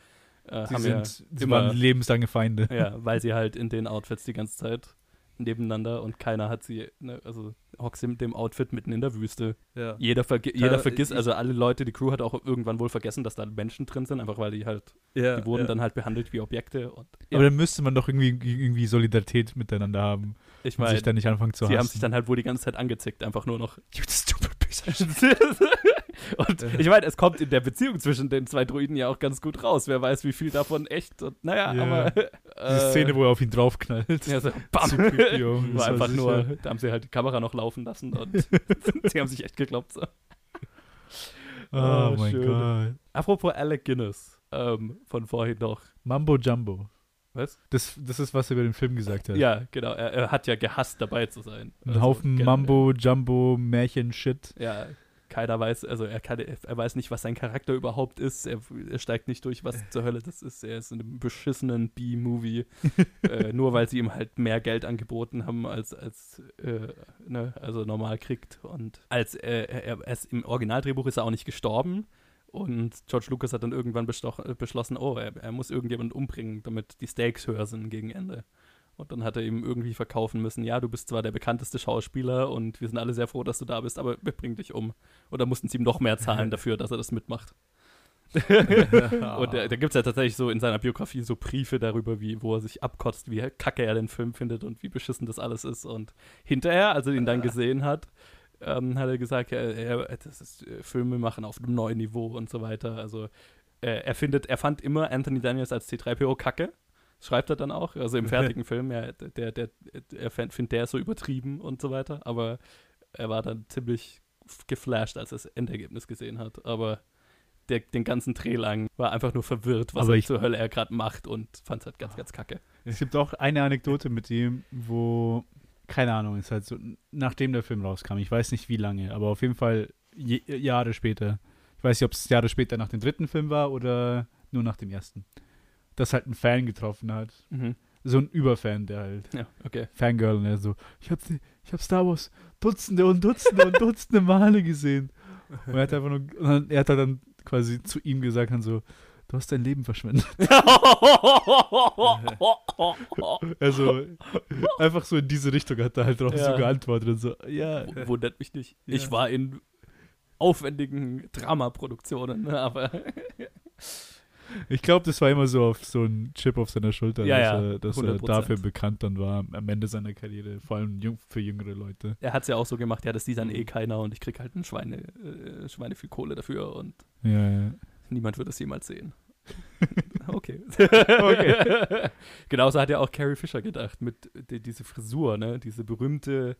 äh, Sie, haben sind, ja sie immer- waren lebenslange Feinde. ja, weil sie halt in den Outfits die ganze Zeit nebeneinander und keiner hat sie, ne, also hockst sie mit dem Outfit mitten in der Wüste. Ja. Jeder, vergi Ja, jeder vergisst, ich- also alle Leute, die Crew hat auch irgendwann wohl vergessen, dass da Menschen drin sind, einfach weil die halt, Ja, die wurden ja. dann halt behandelt wie Objekte und Aber dann müsste man doch irgendwie, irgendwie Solidarität miteinander haben. ich meine, sich dann nicht anfangen zu sie hassen. haben sich dann halt wohl die ganze Zeit angezickt, einfach nur noch. You stupid. und ich meine, es kommt in der Beziehung zwischen den zwei Druiden ja auch ganz gut raus. Wer weiß, wie viel davon echt und naja, Ja. aber Die äh, Szene, wo er auf ihn draufknallt. ja, so, bam. Oh. War einfach sicher. nur, da haben sie halt die Kamera noch laufen lassen und sie haben sich echt geglaubt. So. Oh, Ah, mein. Gott. Apropos Alec Guinness, ähm, von vorhin noch. Mambo Jumbo. Was? Das, das ist, was er über den Film gesagt hat. Ja, genau. Er, er hat ja gehasst, dabei zu sein. Ein Also, Haufen genau, Mambo Jumbo Märchen-Shit. Ja, keiner weiß, also er, kann, er weiß nicht, was sein Charakter überhaupt ist. Er, er steigt nicht durch, was zur Hölle das ist. Er ist in einem beschissenen B-Movie. äh, nur weil sie ihm halt mehr Geld angeboten haben, als, als äh, ne, also normal kriegt. Und als äh, er, er ist im Originaldrehbuch ist er auch nicht gestorben. Und George Lucas hat dann irgendwann äh, beschlossen, oh, er, er muss irgendjemanden umbringen, damit die Stakes höher sind gegen Ende. Und dann hat er ihm irgendwie verkaufen müssen, ja, du bist zwar der bekannteste Schauspieler und wir sind alle sehr froh, dass du da bist, aber wir bringen dich um. Und dann mussten sie ihm noch mehr zahlen dafür, dass er das mitmacht. und da, da gibt es ja tatsächlich so in seiner Biografie so Briefe darüber, wie, wo er sich abkotzt, wie kacke er den Film findet und wie beschissen das alles ist. Und hinterher, als er ihn dann gesehen hat, ähm, hat er gesagt, ja, er, das ist äh, Filme machen auf einem neuen Niveau und so weiter. Also äh, er findet, er fand immer Anthony Daniels als C3PO kacke. Schreibt er dann auch, also im fertigen Film, ja, der, der, er findet der ist so übertrieben und so weiter, aber er war dann ziemlich geflasht, als er das Endergebnis gesehen hat. Aber der, den ganzen Dreh lang war einfach nur verwirrt, was ich- zur Hölle er gerade macht und fand es halt ganz, ganz kacke. Es gibt auch eine Anekdote mit ihm, wo, keine Ahnung, ist halt so, nachdem der Film rauskam, ich weiß nicht wie lange, aber auf jeden Fall je, Jahre später. Ich weiß nicht, ob es Jahre später nach dem dritten Film war oder nur nach dem ersten. Dass halt ein Fan getroffen hat. Mhm. So ein Überfan, der halt Ja, okay. Fangirl und er so, ich hab, ich hab Star Wars Dutzende und Dutzende und Dutzende Male gesehen. Und er hat einfach nur, er hat halt dann quasi zu ihm gesagt, dann so, du hast dein Leben verschwendet. Also einfach so in diese Richtung hat er halt drauf Ja. so geantwortet und so, ja. W- Wundert mich nicht. Ja. Ich war in aufwendigen Dramaproduktionen, ne, aber Ich glaube, das war immer so auf so ein Chip auf seiner Schulter, Ja, dass, er, dass er 100%. dafür bekannt dann war am Ende seiner Karriere, vor allem für jüngere Leute. Er hat es ja auch so gemacht, ja, das sieht dann eh keiner und ich krieg halt ein Schweine, äh, Schweine viel Kohle dafür und Ja, ja. Niemand wird es jemals sehen. okay. okay. Genauso hat ja auch Carrie Fisher gedacht, mit die, diese Frisur, ne? Diese berühmte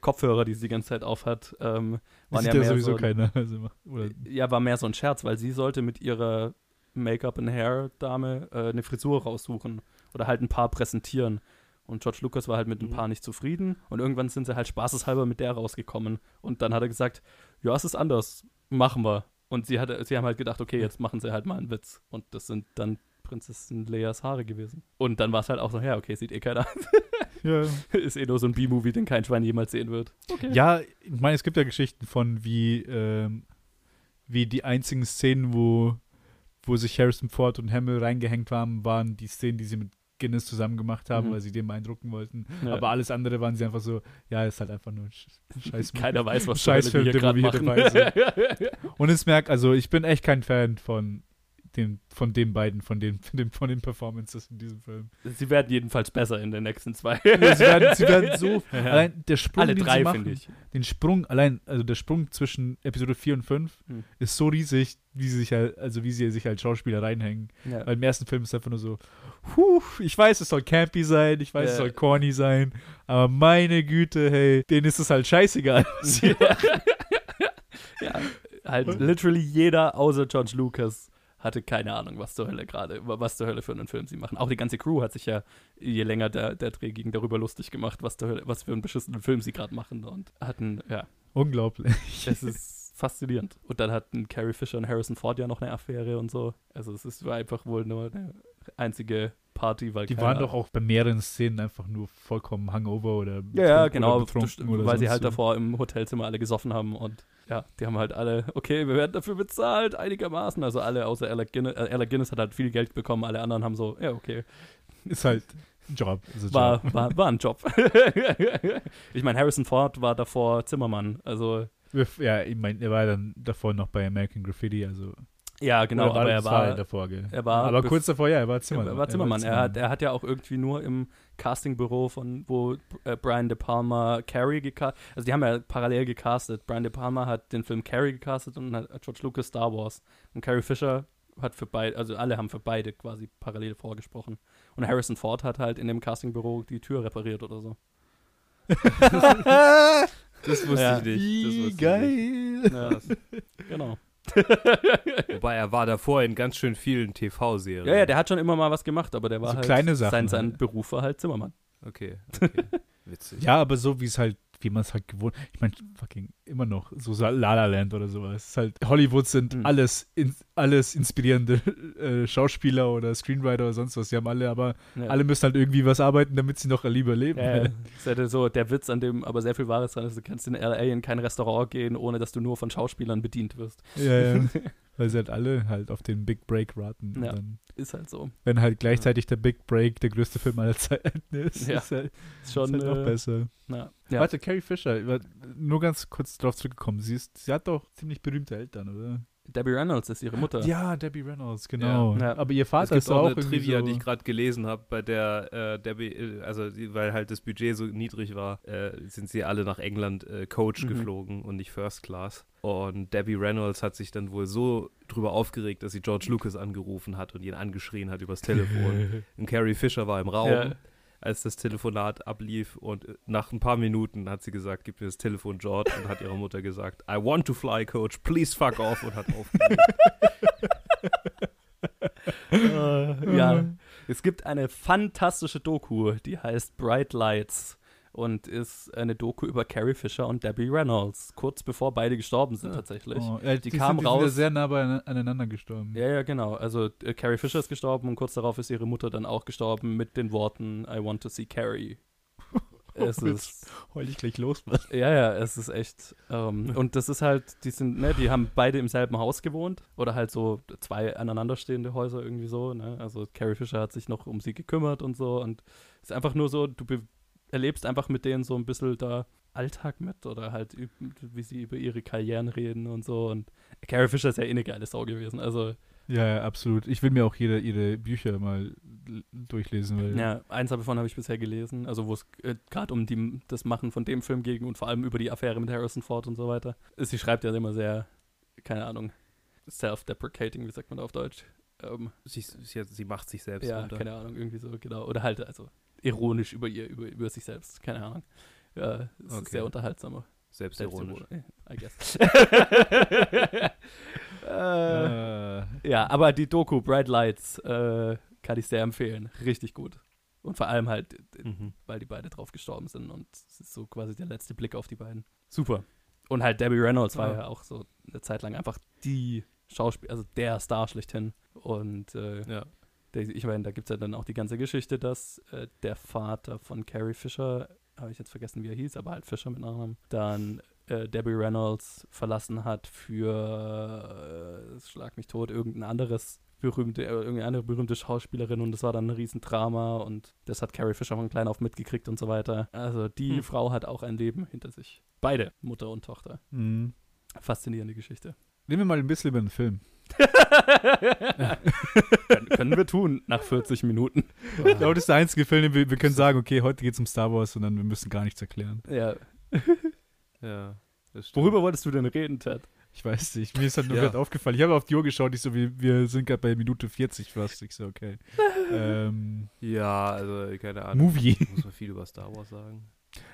Kopfhörer, die sie die ganze Zeit aufhat, ähm, waren ja ja mehr sowieso so, keiner. Also, oder, ja, war mehr so ein Scherz, weil sie sollte mit ihrer Make-up and Hair Dame äh, eine Frisur raussuchen oder halt ein Paar präsentieren. Und George Lucas war halt mit dem Mhm. Paar nicht zufrieden und irgendwann sind sie halt spaßeshalber mit der rausgekommen und dann hat er gesagt, ja, es ist anders, machen wir. Und sie, hatte, sie haben halt gedacht, okay, jetzt machen sie halt mal einen Witz. Und das sind dann Prinzessin Leias Haare gewesen. Und dann war es halt auch so, ja, okay, sieht eh keiner. ja. ist eh nur so ein B-Movie, den kein Schwein jemals sehen wird. Okay. ja, ich meine, es gibt ja Geschichten von, wie, ähm, wie die einzigen Szenen, wo, wo sich Harrison Ford und Hamill reingehängt haben, waren die Szenen, die sie mit Guinness zusammen gemacht haben, Mhm. weil sie den beeindrucken wollten. Ja. Aber alles andere waren sie einfach so, ja, ist halt einfach nur Scheiß. Keiner weiß, was zur Scheiß Hölle wir hier gerade wir hier machen. Und es merkt, also ich bin echt kein Fan von den, von den beiden, von den, von den, von den Performances in diesem Film. Sie werden jedenfalls besser in den nächsten zwei. sie, werden, sie werden so, Ja. allein der Sprung, Alle den drei, sie machen, finde ich. den Sprung, allein, also der Sprung zwischen Episode 4 und 5 Hm. ist so riesig, wie sie sich halt, also wie sie sich als Schauspieler reinhängen. Ja. Weil im ersten Film ist es einfach nur so, huh, ich weiß, es soll campy sein, ich weiß, es Ja. soll corny sein, aber meine Güte, hey, denen ist es halt scheißegal. was sie ja, halt literally jeder außer George Lucas hatte keine Ahnung, was zur Hölle gerade, was zur Hölle für einen Film sie machen. Auch die ganze Crew hat sich ja, je länger der, der Dreh ging, darüber lustig gemacht, was, zur Hölle, was für einen beschissenen Film sie gerade machen und hatten, ja, Unglaublich. es ist faszinierend. Und dann hatten Carrie Fisher und Harrison Ford ja noch eine Affäre und so. Also es ist, war einfach wohl nur eine einzige Party, weil Die waren doch auch bei mehreren Szenen einfach nur vollkommen hungover oder Ja, ja, genau, oder weil sie halt davor im Hotelzimmer alle gesoffen haben und ja, die haben halt alle, okay, wir werden dafür bezahlt, einigermaßen. Also alle außer Alec Guinness, äh, Alec Guinness hat halt viel Geld bekommen, alle anderen haben so, ja, okay, Ist halt ein Job. Ein war, Job. war, war ein Job. ich meine, Harrison Ford war davor Zimmermann, also Ja, ich meine, er war dann davor noch bei American Graffiti, also ja, genau, aber er das war, er davor, gell? er war aber kurz davor, ja, er war Zimmermann. er war Zimmermann. Er hat, er hat ja auch irgendwie nur im Castingbüro von, wo äh, Brian De Palma Carrie gecastet, also die haben ja parallel gecastet. Brian De Palma hat den Film Carrie gecastet und hat George Lucas Star Wars. Und Carrie Fisher hat für beide, also alle haben für beide quasi parallel vorgesprochen. Und Harrison Ford hat halt in dem Castingbüro die Tür repariert oder so. Das wusste Ja. ich nicht. Das Wie wusste ich geil. Ja, genau. Wobei er war davor in ganz schön vielen TV-Serien. Ja, ja, der hat schon immer mal was gemacht, aber der war So halt, kleine Sachen sein, sein halt. Beruf war halt Zimmermann. Okay, okay. Witzig. Ja, aber so wie es halt, wie man es halt gewohnt. Ich meine, fucking immer noch so La La Land oder sowas. Es ist halt Hollywood sind Mhm. alles in, alles inspirierende äh, Schauspieler oder Screenwriter oder sonst was. Die haben alle, aber Ja. alle müssen halt irgendwie was arbeiten, damit sie noch lieber leben. Ja, ja. Das ist halt so der Witz, an dem aber sehr viel Wahres dran ist. Du kannst in LA in kein Restaurant gehen, ohne dass du nur von Schauspielern bedient wirst. ja, ja. Weil sie halt alle halt auf den Big Break. Und Ja. dann, Ist halt so. wenn halt gleichzeitig der Big Break der größte Film aller Zeiten ist, Ja. ist halt, Ist schon ist halt noch äh, besser. na, ja. Warte, Carrie Fisher, nur ganz kurz drauf zurückgekommen. Sie, ist, sie hat doch ziemlich berühmte Eltern, oder? Debbie Reynolds ist ihre Mutter. Ja, Debbie Reynolds, genau. Ja. Aber ihr Es Vater gibt ist auch auch eine Trivia, so, die ich gerade gelesen habe, bei der äh, Debbie, äh, also die, weil halt das Budget so niedrig war, äh, sind sie alle nach England äh, Coach Mhm. geflogen und nicht First Class. Und Debbie Reynolds hat sich dann wohl so drüber aufgeregt, dass sie George Lucas angerufen hat und ihn angeschrien hat übers Telefon. und Carrie Fisher war im Raum, Ja. Als das Telefonat ablief und äh, nach ein paar Minuten hat sie gesagt, gib mir das Telefon, George, und hat ihrer Mutter gesagt, I want to fly, Coach, please fuck off und hat aufgelegt. Äh, ja. Es gibt eine fantastische Doku, die heißt Bright Lights und ist eine Doku über Carrie Fisher und Debbie Reynolds, kurz bevor beide gestorben sind Ja. tatsächlich. Oh, ja, Die die, kam sind, die sind ja raus- sehr nah aneinander gestorben. Ja, ja, genau. Also äh, Carrie Fisher ist gestorben und kurz darauf ist ihre Mutter dann auch gestorben mit den Worten I want to see Carrie. Es ist Heul ich gleich los, Mann. Ja, ja, es ist echt. Ähm, und das ist halt, die sind, ne, die haben beide im selben Haus gewohnt oder halt so zwei aneinanderstehende Häuser irgendwie so, ne? Also Carrie Fisher hat sich noch um sie gekümmert und so und es ist einfach nur so, du erlebst einfach mit denen so ein bisschen da Alltag mit oder halt wie sie über ihre Karrieren reden und so und Carrie Fisher ist ja eh eine geile Sau gewesen, also Ja, ja, absolut. Ich will mir auch jede, ihre Bücher mal durchlesen. Weil Ja, eins davon habe ich bisher gelesen, also wo es äh, gerade um die, das Machen von dem Film ging und vor allem über die Affäre mit Harrison Ford und so weiter. Sie schreibt ja immer sehr, keine Ahnung, self-deprecating, wie sagt man da auf Deutsch? Ähm, Sie, sie, sie macht sich selbst ja, runter. keine Ahnung, irgendwie so, genau. Oder halt, also ironisch über ihr, über, über sich selbst, keine Ahnung. Ja, es ist Okay. sehr unterhaltsamer. Selbstironisch. I guess. äh, Äh, ja, aber die Doku Bright Lights äh, kann ich sehr empfehlen. Richtig gut. Und vor allem halt, äh, Mhm. weil die beide drauf gestorben sind und es ist so quasi der letzte Blick auf die beiden. Super. Und halt Debbie Reynolds war Ja. ja auch so eine Zeit lang einfach die Schauspiel, also der Star schlechthin. Und äh, Ja. Ich meine, da gibt es ja dann auch die ganze Geschichte, dass äh, der Vater von Carrie Fisher, habe ich jetzt vergessen, wie er hieß, aber halt Fisher mit Nachnamen, dann äh, Debbie Reynolds verlassen hat für, äh, schlag mich tot, irgendein anderes berühmte, äh, irgendeine andere berühmte Schauspielerin und das war dann ein Riesendrama und das hat Carrie Fisher von klein auf mitgekriegt und so weiter. Also die Hm. Frau hat auch ein Leben hinter sich. Beide, Mutter und Tochter. mh. Faszinierende Geschichte. Reden wir mal ein bisschen über den Film. Können, können wir tun nach 40 Minuten. Ich glaube, das ist der einzige Film, den wir, wir können sagen, okay, heute geht es um Star Wars und dann wir müssen gar nichts erklären. Ja. Ja. das stimmt. Worüber wolltest du denn reden, Ted? Ich weiß nicht, mir ist halt nur Ja. gerade aufgefallen. Ich habe auf die Uhr geschaut, ich so, wir, wir sind gerade bei Minute 40 fast. Ich so, okay. ähm, Ja, also keine Ahnung. Movie. Muss man viel über Star Wars sagen.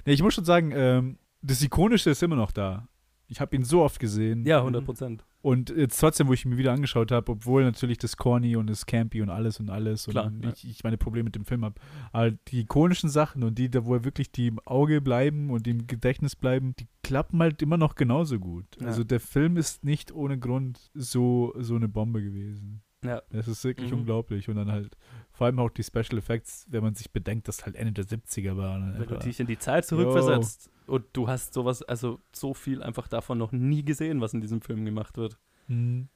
Nee, ich muss schon sagen, ähm, das Ikonische ist immer noch da. Ich habe ihn so oft gesehen. Ja, 100 Prozent. Und jetzt trotzdem, wo ich mir wieder angeschaut habe, obwohl natürlich das Corny und das Campy und alles und alles Klar, und ich, ich meine Probleme mit dem Film habe, aber die ikonischen Sachen und die, da wo wirklich die im Auge bleiben und die im Gedächtnis bleiben, die klappen halt immer noch genauso gut. Ja. Also der Film ist nicht ohne Grund so, so eine Bombe gewesen. Ja. Das ist wirklich Mhm. unglaublich. Und dann halt, vor allem auch die Special Effects, wenn man sich bedenkt, dass halt Ende der 70er waren. Wenn du dich in die Zeit zurückversetzt und du hast sowas, also so viel einfach davon noch nie gesehen, was in diesem Film gemacht wird. Mhm.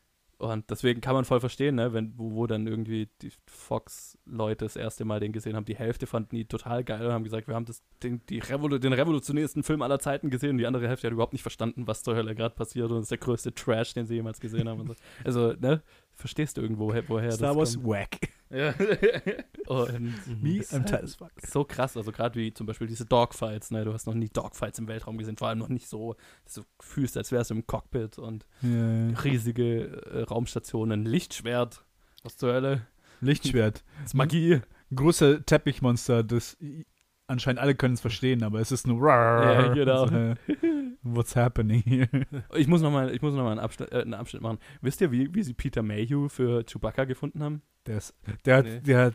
Und deswegen kann man voll verstehen, ne, wenn, wo, wo dann irgendwie die Fox-Leute das erste Mal den gesehen haben. Die Hälfte fanden die total geil und haben gesagt, wir haben das, den, die Revolu den revolutionärsten Film aller Zeiten gesehen. Und die andere Hälfte hat überhaupt nicht verstanden, was zur Hölle gerade passiert. Und das ist der größte Trash, den sie jemals gesehen haben. So. Also, ne, verstehst du irgendwo, woher, Star das Wars kommt? wack. Ja. und Me, ist I'm tight as fuck. so krass, also gerade wie zum Beispiel diese Dogfights, ne? Du hast noch nie Dogfights im Weltraum gesehen, vor allem noch nicht so, dass du fühlst, als wärst du im Cockpit und Ja. riesige äh, Raumstationen, Lichtschwert. Was zur Hölle? Lichtschwert. Das ist Magie. Ein großer Teppichmonster, das anscheinend alle können es verstehen, aber es ist nur Ja, genau. So, äh, What's happening here? Ich muss nochmal noch mal einen, Abschnitt, äh, einen Abschnitt machen. Wisst ihr, wie, wie sie Peter Mayhew für Chewbacca gefunden haben? Der, ist, der, hat, Nee. der hat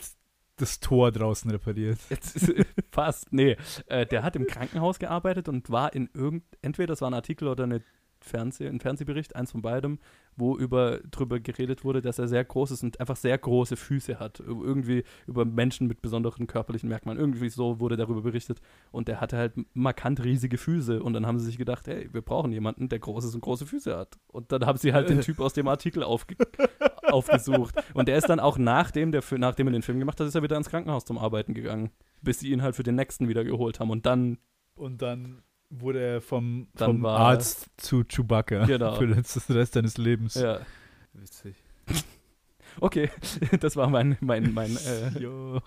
das Tor draußen repariert. Jetzt fast, nee. Äh, der hat im Krankenhaus gearbeitet und war in irgend, entweder das war ein Artikel oder eine Fernseh, ein Fernsehbericht, eins von beidem, wo über drüber geredet wurde, dass er sehr groß ist und einfach sehr große Füße hat. Irgendwie über Menschen mit besonderen körperlichen Merkmalen. Irgendwie so wurde darüber berichtet. Und der hatte halt markant riesige Füße. Und dann haben sie sich gedacht, hey, wir brauchen jemanden, der groß ist und große Füße hat. Und dann haben sie halt den Typ aus dem Artikel aufge aufgesucht. Und der ist dann auch nachdem, der, nachdem er den Film gemacht hat, ist er wieder ins Krankenhaus zum Arbeiten gegangen. Bis sie ihn halt für den nächsten wieder geholt haben. Und dann, Und dann wurde er vom, vom war- Arzt zu Chewbacca Genau. für den Rest seines Lebens. ja. Witzig. Okay, das war mein, mein, mein, äh, Jo.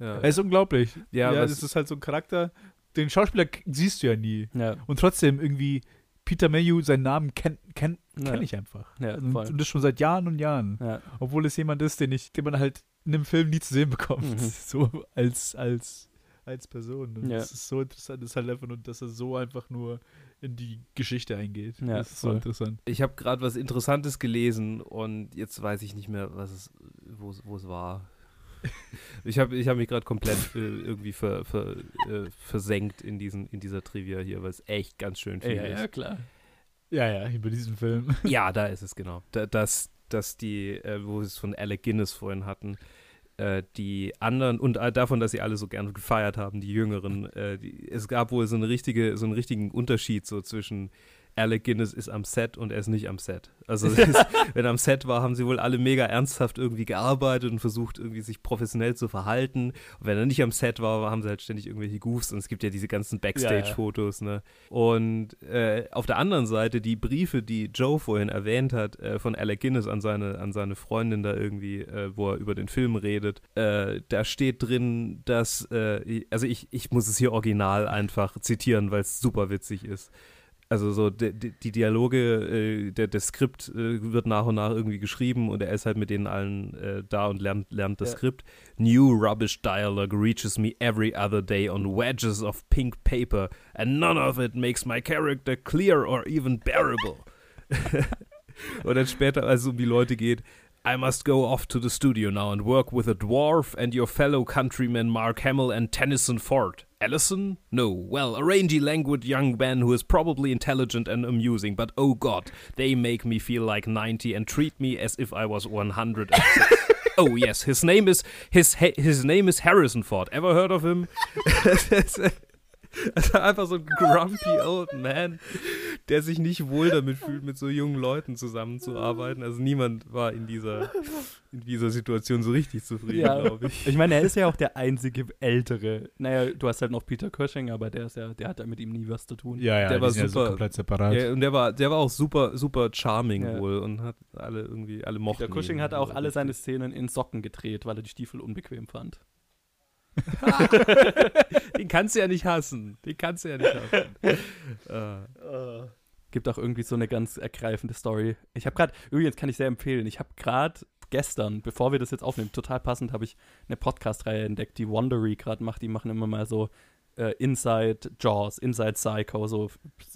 Ja. Er ist unglaublich. Ja, Ja, was- das ist halt so ein Charakter, den Schauspieler siehst du ja nie. ja, Und trotzdem irgendwie, Peter Mayhew, seinen Namen kenn, kenn, Ja. ich einfach. Ja, und, voll. und das schon seit Jahren und Jahren. ja, Obwohl es jemand ist, den ich, den man halt in einem Film nie zu sehen bekommt. Mhm. So als, als, als Person. Und Ja. das ist so interessant, das ist halt einfach nur, dass er so einfach nur in die Geschichte eingeht. Ja, das ist so voll. interessant. Ich habe gerade was Interessantes gelesen und jetzt weiß ich nicht mehr, was es, wo es, war. Ich habe ich hab mich gerade komplett äh, irgendwie ver, ver, äh, versenkt in, diesen, in dieser Trivia hier, weil es echt ganz schön viel ja, ist. ja, klar. Ja, ja, über diesen Film. Ja, da ist es genau. Da, dass, dass die, äh, wo wir es von Alec Guinness vorhin hatten, äh, die anderen und äh, davon, dass sie alle so gern gefeiert haben, die Jüngeren, äh, die, es gab wohl so eine richtige, so einen richtigen Unterschied so zwischen Alec Guinness ist am Set und er ist nicht am Set. Also ist, wenn er am Set war, haben sie wohl alle mega ernsthaft irgendwie gearbeitet und versucht irgendwie sich professionell zu verhalten. Und wenn er nicht am Set war, haben sie halt ständig irgendwelche Goofs und es gibt ja diese ganzen Backstage-Fotos. Ne? Und äh, auf der anderen Seite die Briefe, die Joe vorhin erwähnt hat, äh, von Alec Guinness an seine, an seine Freundin da irgendwie, äh, wo er über den Film redet, äh, da steht drin, dass, äh, also ich, ich muss es hier original einfach zitieren, weil es super witzig ist. Also so die, die Dialoge, äh, der, der Skript äh, wird nach und nach irgendwie geschrieben und er ist halt mit denen allen äh, da und lernt, lernt das Ja. Skript. New rubbish dialogue reaches me every other day on wedges of pink paper and none of it makes my character clear or even bearable. und dann später, als es um die Leute geht, I must go off to the studio now and work with a dwarf and your fellow countrymen Mark Hamill and Tennyson Ford. Ellison? No. Well, a rangy, languid young man who is probably intelligent and amusing, but oh god, they make me feel like 90 and treat me as if I was 100. oh yes, his name is his his name is Harrison Ford. Ever heard of him? Also einfach so ein grumpy old man, der sich nicht wohl damit fühlt, mit so jungen Leuten zusammenzuarbeiten. Also niemand war in dieser, in dieser Situation so richtig zufrieden, Ja. glaube ich. Ich meine, er ist ja auch der einzige ältere. Naja, du hast halt noch Peter Cushing, aber der ist ja, der hat ja mit ihm nie was zu tun. Ja, ja, Der die war sind ja so super. komplett separat. Ja, und der war, der war auch super, super charming Ja. wohl und hat alle irgendwie, alle mochten Peter Cushing ihn. hat auch alle seine. Szenen in Socken gedreht, weil er die Stiefel unbequem fand. Den kannst du ja nicht hassen. Den kannst du ja nicht hassen. äh, Gibt auch irgendwie so eine ganz ergreifende Story. Ich habe gerade, übrigens kann ich sehr empfehlen, ich habe gerade gestern, bevor wir das jetzt aufnehmen, total passend, habe ich eine Podcast-Reihe entdeckt, die Wondery gerade macht. Die machen immer mal so äh, Inside Jaws, Inside Psycho, so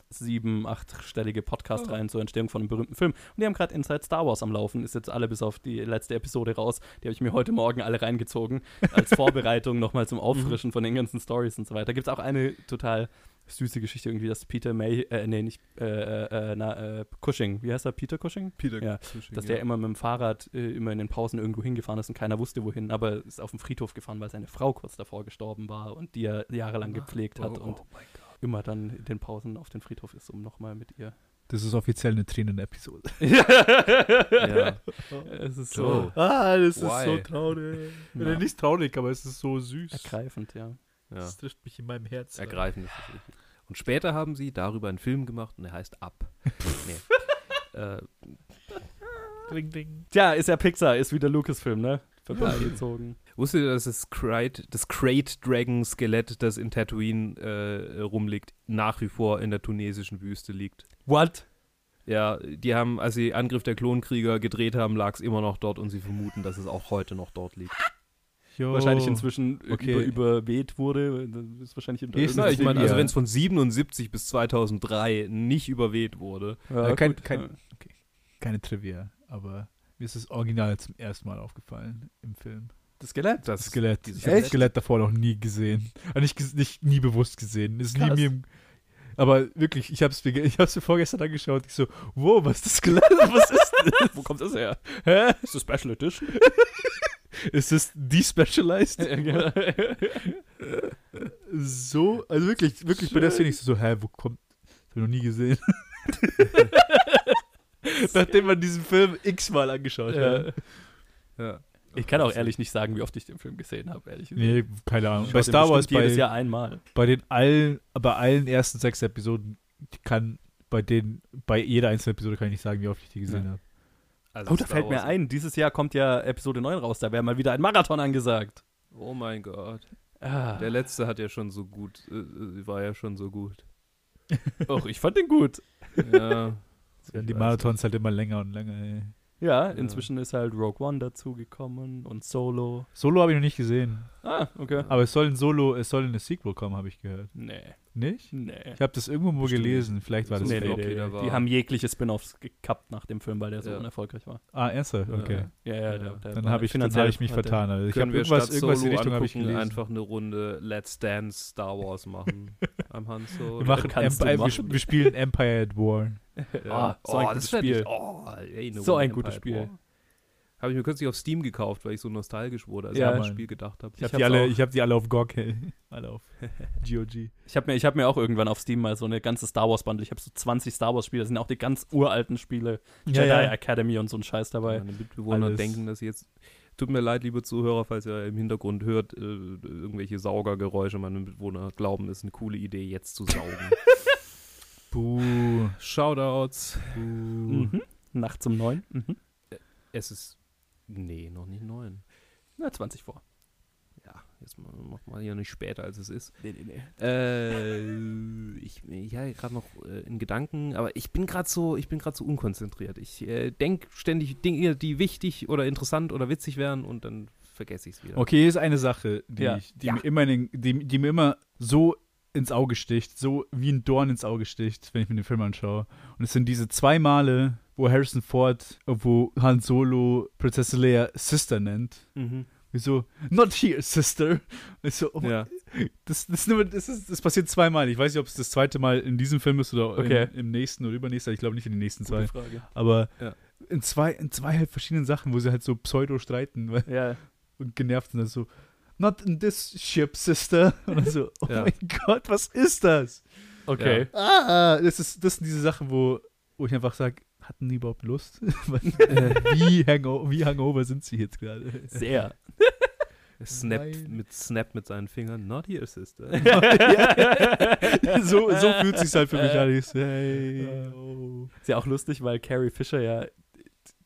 sieben, achtstellige Podcast-Reihen zur Entstehung von einem berühmten Film. Und die haben gerade Inside Star Wars am Laufen, ist jetzt alle bis auf die letzte Episode raus. Die habe ich mir heute Morgen alle reingezogen, als Vorbereitung nochmal zum Auffrischen von den ganzen Stories und so weiter. Gibt es auch eine total süße Geschichte irgendwie, dass Peter May, äh, nee, nicht, äh, äh, äh, na, äh, Cushing, wie heißt er, Peter Cushing? Peter Ja, Cushing, Dass der immer mit dem Fahrrad äh, immer in den Pausen irgendwo hingefahren ist und keiner wusste wohin, aber ist auf dem Friedhof gefahren, weil seine Frau kurz davor gestorben war und die er jahrelang gepflegt hat Oh, und oh immer dann in den Pausen auf den Friedhof ist, um nochmal mit ihr. Das ist offiziell eine Tränen-Episode. Ja. Es ist so Ah, das ist so traurig. Ja. Nicht traurig, aber es ist so süß. ergreifend, ja. Ja. trifft mich in meinem Herzen. Ergreifend. Und später haben sie darüber einen Film gemacht und der heißt Up. nee. äh, Ding, ding. Tja, ist ja Pixar, ist wieder Lucasfilm, ne? Vorbeigezogen. wusstet ihr, dass das Crate, das Crate Dragon Skelett, das in Tatooine äh, rumliegt, nach wie vor in der tunesischen Wüste liegt? What? Ja, die haben, als sie Angriff der Klonkrieger gedreht haben, lag es immer noch dort und sie vermuten, dass es auch heute noch dort liegt. Jo. Wahrscheinlich inzwischen okay. über, überweht wurde. Das ist wahrscheinlich im das ich meine, also wenn es von 77 bis 2003 nicht überweht wurde, ja, Äh, kein- kein- ja. Keine Trivia, aber mir ist das Original zum ersten Mal aufgefallen im Film. Das Skelett? Das Skelett. Ich habe das Echt? Skelett davor noch nie gesehen. Äh, Nicht, nicht nie bewusst gesehen. Ist nie mir im, aber wirklich, ich habe es mir, ich hab's mir vorgestern angeschaut. Ich so, wow, was ist das Skelett? Was ist das? Wo kommt das her? Hä? Ist das Special Edition? Ist das despecialized? so, also wirklich, wirklich bei der Szene ich so, hä, wo kommt, das hab ich noch nie gesehen. Nachdem man diesen Film x-mal angeschaut Ja. hat. ja. Ich kann auch ehrlich nicht sagen, wie oft ich den Film gesehen habe, ehrlich gesagt. Nee, keine Ahnung. Ich Bei Star Wars, bestimmt jedes bei, Jahr einmal. bei den allen, bei allen ersten sechs Episoden kann bei den, bei jeder einzelnen Episode kann ich nicht sagen, wie oft ich die gesehen Ja. habe. Also Oh, da fällt mir ein, dieses Jahr kommt ja Episode 9 raus, da wäre mal wieder ein Marathon angesagt. Oh mein Gott. Ah. Der letzte hat ja schon so gut, äh, äh, war ja schon so gut. Och, ich fand den gut. Ja. Die Marathons halt immer länger und länger. Ey. Ja, inzwischen ist halt Rogue One dazugekommen und Solo. Solo habe ich noch nicht gesehen. Ah, okay. Aber es soll ein Solo, es soll eine Sequel kommen, habe ich gehört. Nee, Nicht? nee. Ich habe das irgendwo mal Bestimmt. gelesen. Vielleicht war das Nee, nee, nee. war. Die haben jegliche Spin-offs gekappt nach dem Film, weil der so Ja. unerfolgreich war. Ah, ernsthaft? Okay. Ja, ja, Ja. der, der Dann habe ich, dann hab ich mich vertan. Also ich habe Können wir irgendwas, statt irgendwas in die Richtung habe ich gelesen. einfach eine Runde Let's Dance Star Wars machen am Han Solo. wir, machen Empire, wir, machen. wir spielen Empire at War. Ah, so ein gutes das wär Spiel. Oh, ey, eine So ein gutes Empire at Spiel. Habe ich mir kürzlich auf Steam gekauft, weil ich so nostalgisch wurde, als Ja, ich an das. Spiel gedacht habe. Ich habe hab's die, alle- ich hab die alle auf GOG, hey. alle auf GOG. Ich habe mir, ich hab mir auch irgendwann auf Steam mal so eine ganze Star Wars Bundle. Ich habe so 20 Star Wars Spiele. Da sind auch die ganz uralten Spiele. Ja, Jedi ja. Academy und so ein Scheiß dabei. Meine Mitbewohner Alles. denken, dass sie jetzt. Tut mir leid, liebe Zuhörer, falls ihr im Hintergrund hört, äh, irgendwelche Saugergeräusche. Meine Mitbewohner glauben, es ist eine coole Idee, jetzt zu saugen. Buh. Shoutouts. Buh. Mhm. Nachts um neun. Mhm. Es ist. Nee, noch nicht neun. Na, 20 vor. Ja, jetzt macht mal hier nicht später, als es ist. Nee, nee, nee. Äh, ich, ich hatte gerade noch äh, in Gedanken, aber ich bin gerade so, ich bin gerade so unkonzentriert. Ich äh, denke ständig Dinge, die wichtig oder interessant oder witzig wären und dann vergesse ich es wieder. Okay, hier ist eine Sache, die, Ja. ich, die, Ja. Mir immer in den, die, die mir immer so ins Auge sticht, so wie ein Dorn ins Auge sticht, wenn ich mir den Film anschaue. Und es sind diese zwei Male, wo Harrison Ford, wo Han Solo Prinzessin Leia Sister nennt. Mhm. Wieso? Not here, Sister. Ich so, oh Ja. das, das, das, ist, das passiert zweimal. Ich weiß nicht, ob es das zweite Mal in diesem Film ist oder Okay. im, im nächsten oder übernächsten. Ich glaube nicht in den nächsten zwei. Aber Ja. in zwei, in zwei halt verschiedenen Sachen, wo sie halt so pseudo streiten weil, Ja. und genervt sind. dann so, not in this ship, Sister. Und dann so, oh Ja. mein Gott, was ist das? Okay. Ah, das, ist, das sind diese Sachen, wo, wo ich einfach sage, hatten die überhaupt Lust? Wie, hango wie hangover sind sie jetzt gerade? Sehr. Snap mit Snap mit seinen Fingern. Not here, sister. so, so fühlt sich halt für mich an. Ich so, hey, oh. Ist ja auch lustig, weil Carrie Fisher ja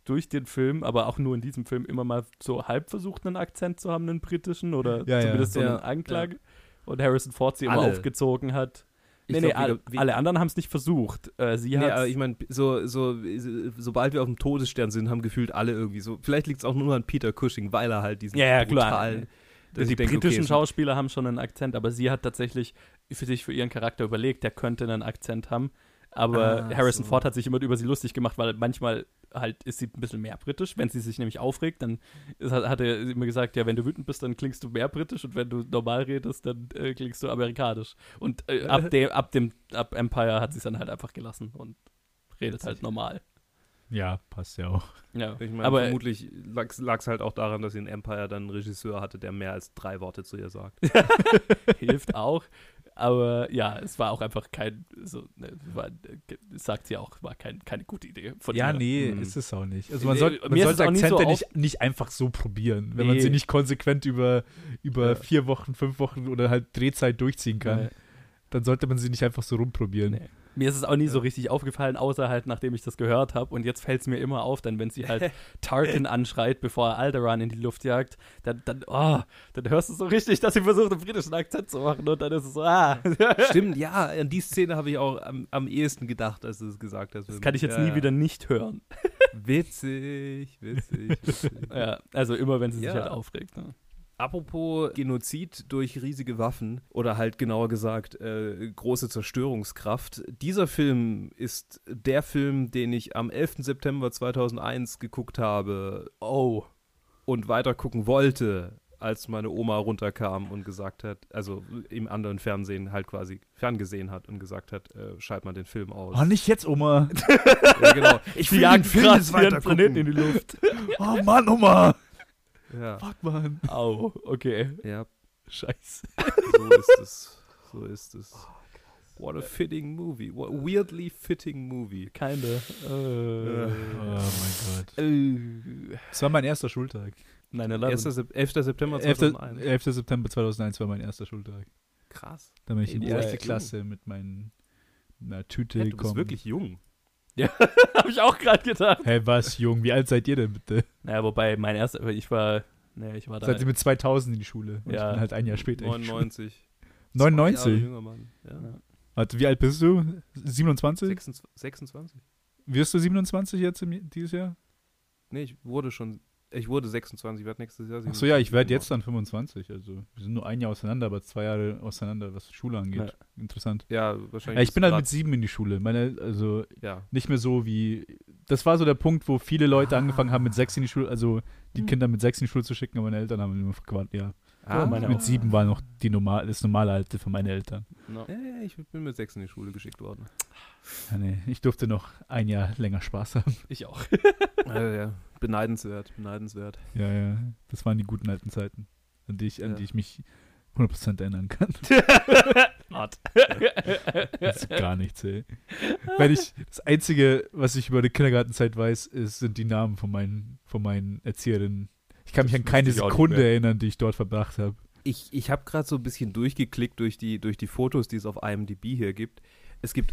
durch den Film, aber auch nur in diesem Film immer mal so halb versucht, einen Akzent zu haben, einen britischen oder Ja, ja. zumindest so Ja, eine Anklage. Und Harrison Ford sie immer Alle. aufgezogen hat. Ich Nee, nee, glaub, alle, wie- alle anderen haben es nicht versucht. Äh, sie Nee, hat aber ich meine, so, so, sobald wir auf dem Todesstern sind, haben gefühlt alle irgendwie so. Vielleicht liegt es auch nur an Peter Cushing, weil er halt diesen Ja, ja, klar. brutalen. dass die denke, britischen okay, Schauspieler haben schon einen Akzent, aber sie hat tatsächlich für sich, für ihren Charakter überlegt, der könnte einen Akzent haben. Aber Ah, Harrison so. Ford hat sich immer über sie lustig gemacht, weil manchmal halt ist sie ein bisschen mehr britisch. Wenn sie sich nämlich aufregt, dann ist, hat, er immer gesagt, ja, wenn du wütend bist, dann klingst du mehr britisch und wenn du normal redest, dann äh, klingst du amerikanisch. Und äh, ab, dem, ab dem ab Empire hat sie es dann halt einfach gelassen und redet halt normal. Ja, passt ja auch. Ja. Ich meine, aber vermutlich lag es halt auch daran, dass sie in Empire dann einen Regisseur hatte, der mehr als drei Worte zu ihr sagt. hilft auch. Aber ja, es war auch einfach kein, so, ne, war, sagt sie auch, war kein, keine gute Idee von Ja, ihr. nee, Mhm. ist es auch nicht. Also man, Nee, soll, man mir ist es sollte auch nicht so Akzente auf- nicht, nicht einfach so probieren, wenn man Nee. sie nicht konsequent über, über Ja. vier Wochen, fünf Wochen oder halt Drehzeit durchziehen kann. Nee. Dann sollte man sie nicht einfach so rumprobieren. Nee. Mir ist es auch nie so richtig aufgefallen, außer halt, nachdem ich das gehört habe. Und jetzt fällt es mir immer auf, denn wenn sie halt Tarkin anschreit, bevor er Alderaan in die Luft jagt, dann, dann, oh, dann hörst du so richtig, dass sie versucht, einen britischen Akzent zu machen. Und dann ist es so, ah. Stimmt, ja, an die Szene habe ich auch am, am ehesten gedacht, als du es gesagt hast. Das kann ich jetzt ja, nie ja. wieder nicht hören. Witzig, witzig. witzig. Ja, also immer, wenn sie sich Ja. halt aufregt. Ne? Apropos Genozid durch riesige Waffen oder halt genauer gesagt äh, große Zerstörungskraft. Dieser Film ist der Film, den ich am 11. September 2001 geguckt habe Oh. und weiter gucken wollte, als meine Oma runterkam und gesagt hat, also im anderen Fernsehen halt quasi ferngesehen hat und gesagt hat, äh, schalt mal den Film aus. Oh, nicht jetzt, Oma. Ja, genau. Ich will jagen den Film jetzt weiter Planeten in die Luft. Oh Mann, Oma. Ja, Fuck, Mann. Au, okay. ja, Scheiße. so ist es. So ist es. What a fitting movie. What a weirdly fitting movie. Keine. Äh, Oh mein Gott. äh, Das war mein erster Schultag. Nein, 1. Sep 11. September 11. 2001. 11. September 2001 war mein erster Schultag. Krass. Da bin ich in die erste jung. Klasse mit meinen einer Tüte Hey, du bist wirklich jung. Habe ich auch gerade gedacht. Hey, was, Jung? Wie alt seid ihr denn bitte? Naja, wobei mein erster, ich war, ne, ich war da. Seid ihr mit 2000 in die Schule? Und Ja. ich bin halt ein Jahr später. in die Schule. 99. Zwei Jahre 99? jünger, Mann. Ja. Ja. Warte, wie alt bist du? 27? 26. 26. Wirst du 27 jetzt im, dieses Jahr? Nee, ich wurde schon. Ich wurde 26, ich werde nächstes Jahr Achso, ja, ich werde 27 jetzt dann 25. Also, wir sind nur ein Jahr auseinander, aber zwei Jahre auseinander, was Schule angeht. Interessant. Ja, wahrscheinlich. Ja, ich bin halt mit sieben in die Schule. Meine, also Ja. nicht mehr so wie. Das war so der Punkt, wo viele Leute Ah. angefangen haben, mit sechs in die Schule, also die Hm. Kinder mit sechs in die Schule zu schicken, aber meine Eltern haben immer gewartet, ja. Ah, meine Mit auch. sieben war noch die normal, das normale Alter von meinen Eltern. No. Ja, ja, ich bin mit sechs in die Schule geschickt worden. Ja, nee, ich durfte noch ein Jahr länger Spaß haben. Ich auch. äh, ja. Beneidenswert, beneidenswert. Ja, ja. Das waren die guten alten Zeiten, an die ich, an Ja. die ich mich 100% erinnern kann. Hart. Das ist gar nichts, ey. Wenn ich, das Einzige, was ich über die Kindergartenzeit weiß, ist, sind die Namen von meinen, von meinen Erzieherinnen. Ich kann mich Das an keine Sekunde erinnern, die ich dort verbracht habe. Ich, ich habe gerade so ein bisschen durchgeklickt durch die, durch die Fotos, die es auf IMDb hier gibt. Es gibt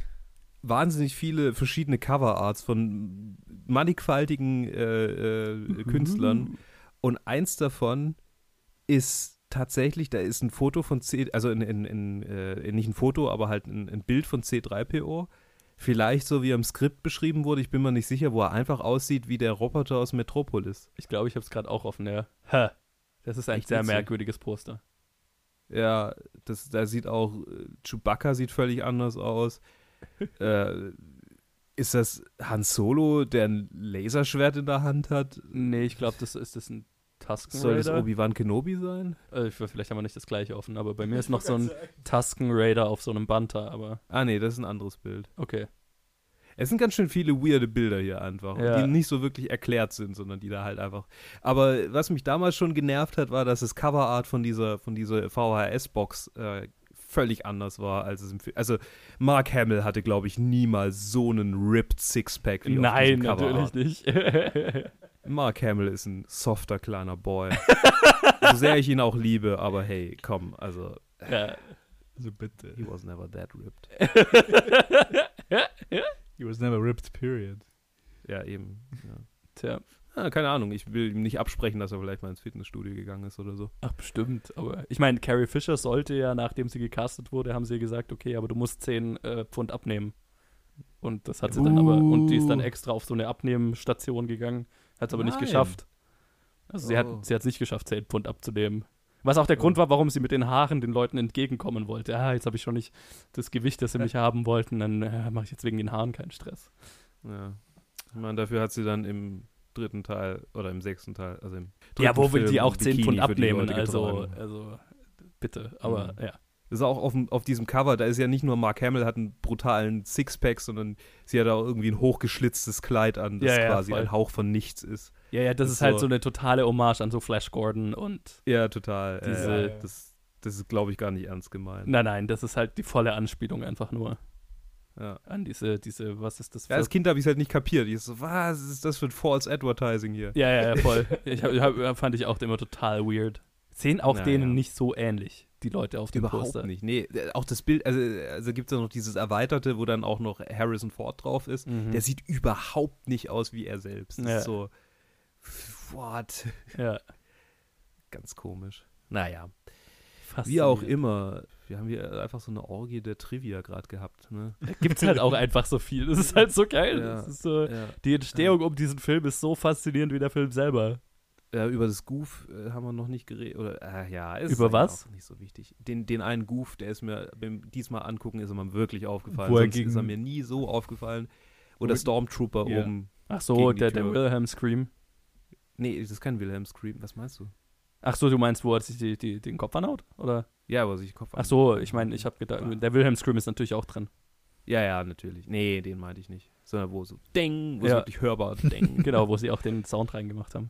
wahnsinnig viele verschiedene Coverarts von mannigfaltigen äh, äh, Künstlern. Und eins davon ist tatsächlich, da ist ein Foto von C, also in, in, in, äh, nicht ein Foto, aber halt ein, ein Bild von C3PO. Vielleicht so wie er im Skript beschrieben wurde, ich bin mir nicht sicher, wo er einfach aussieht wie der Roboter aus Metropolis. Ich glaube, ich habe es gerade auch offen, ja. Hä. Das ist ein Echt sehr witzig. merkwürdiges Poster. Ja, das, da sieht auch, äh, Chewbacca sieht völlig anders aus. Äh, ist das Han Solo, der ein Laserschwert in der Hand hat? Nee, ich glaube, das ist das ein Tusken Soll das Raider. Obi-Wan Kenobi sein? Äh, vielleicht haben wir nicht das gleiche offen, aber bei mir ist noch so ein Tusken Raider auf so einem Banter, aber Ah, nee, das ist ein anderes Bild. okay. Es sind ganz schön viele weirde Bilder hier einfach, Ja. die nicht so wirklich erklärt sind, sondern die da halt einfach. Aber was mich damals schon genervt hat, war, dass das Coverart von dieser, von dieser VHS-Box äh, völlig anders war, als es im Film. Also, Mark Hamill hatte, glaube ich, niemals so einen ripped Sixpack wie auf Nein, diesem Coverart. natürlich nicht. Mark Hamill ist ein softer kleiner Boy. so sehr ich ihn auch liebe, aber hey, komm, also, ja. Also bitte. he was never that ripped. He was never ripped, period. Ja, eben. Ja. Tja, Ah, keine Ahnung, ich will ihm nicht absprechen, dass er vielleicht mal ins Fitnessstudio gegangen ist oder so. ach bestimmt. Aber ich meine, Carrie Fisher sollte ja, nachdem sie gecastet wurde, haben sie gesagt, okay, aber du musst 10 äh, Pfund abnehmen. Und das hat sie dann aber, und die ist dann Uh. extra auf so eine Abnehmstation gegangen, hat es aber nicht Nein. geschafft. Also sie Oh. hat sie hat es nicht geschafft, 10 Pfund abzunehmen. Was auch der Oh. Grund war, warum sie mit den Haaren den Leuten entgegenkommen wollte. Ah, jetzt habe ich schon nicht das Gewicht, das sie mich haben wollten, dann äh, mache ich jetzt wegen den Haaren keinen Stress. Ja. Ich meine, dafür hat sie dann im dritten Teil oder im sechsten Teil, also im Ja, wo will Film die auch ein 10 Bikini Pfund abnehmen? Also, also, bitte. Aber Mhm. ja. Das ist auch auf, auf diesem Cover, da ist ja nicht nur Mark Hamill hat einen brutalen Sixpack, sondern sie hat auch irgendwie ein hochgeschlitztes Kleid an, das Ja, ja, quasi voll. ein Hauch von nichts ist. Ja, ja, das Das ist halt so- eine totale Hommage an so Flash Gordon und Ja, total. Diese- äh, das, das ist, glaube ich, gar nicht ernst gemeint. nein, nein, das ist halt die volle Anspielung einfach nur Ja. an diese, diese, was ist das Ja, als Kind habe ich es halt nicht kapiert. Ich so, was ist das für ein False Advertising hier? ja, ja, ja, voll. ich hab, hab, fand ich auch immer total weird. Sehen auch Naja. denen nicht so ähnlich, die Leute auf dem Überhaupt Poster. nicht. Nee, äh, auch das Bild, also, also gibt es ja noch dieses Erweiterte, wo dann auch noch Harrison Ford drauf ist. Mhm. Der sieht überhaupt nicht aus wie er selbst. Das Ja. ist so, what? ja, Ganz komisch. Naja, wie auch immer. Wir haben hier einfach so eine Orgie der Trivia gerade gehabt. Ne? Gibt's halt auch einfach so viel. Das ist halt so geil. Ja. So, Ja. die Entstehung um diesen Film ist so faszinierend wie der Film selber. Ja, über das Goof äh, haben wir noch nicht geredet. Oder, äh, ja, ist Über was? Auch nicht so wichtig. Den, den einen Goof, der ist mir beim diesmal angucken, ist mir wirklich aufgefallen. Wo er Sonst gegen- ist er mir nie so aufgefallen. Wo Wo- der Stormtrooper Ja. oben. Ach so, der, der. Wilhelm Scream. Nee, das ist kein Wilhelm Scream. Was meinst du? Ach so, du meinst, wo er sich die, die, den Kopf anhaut? Oder? Ja, wo sich der Kopf Ach so, ich meine, ich habe gedacht, der Wilhelm Scream ist natürlich auch drin. Ja, ja, natürlich. Nee, den meinte ich nicht. Sondern wo so Ding, wo es Ja. wirklich hörbar Ding. genau, wo sie auch den Sound reingemacht haben.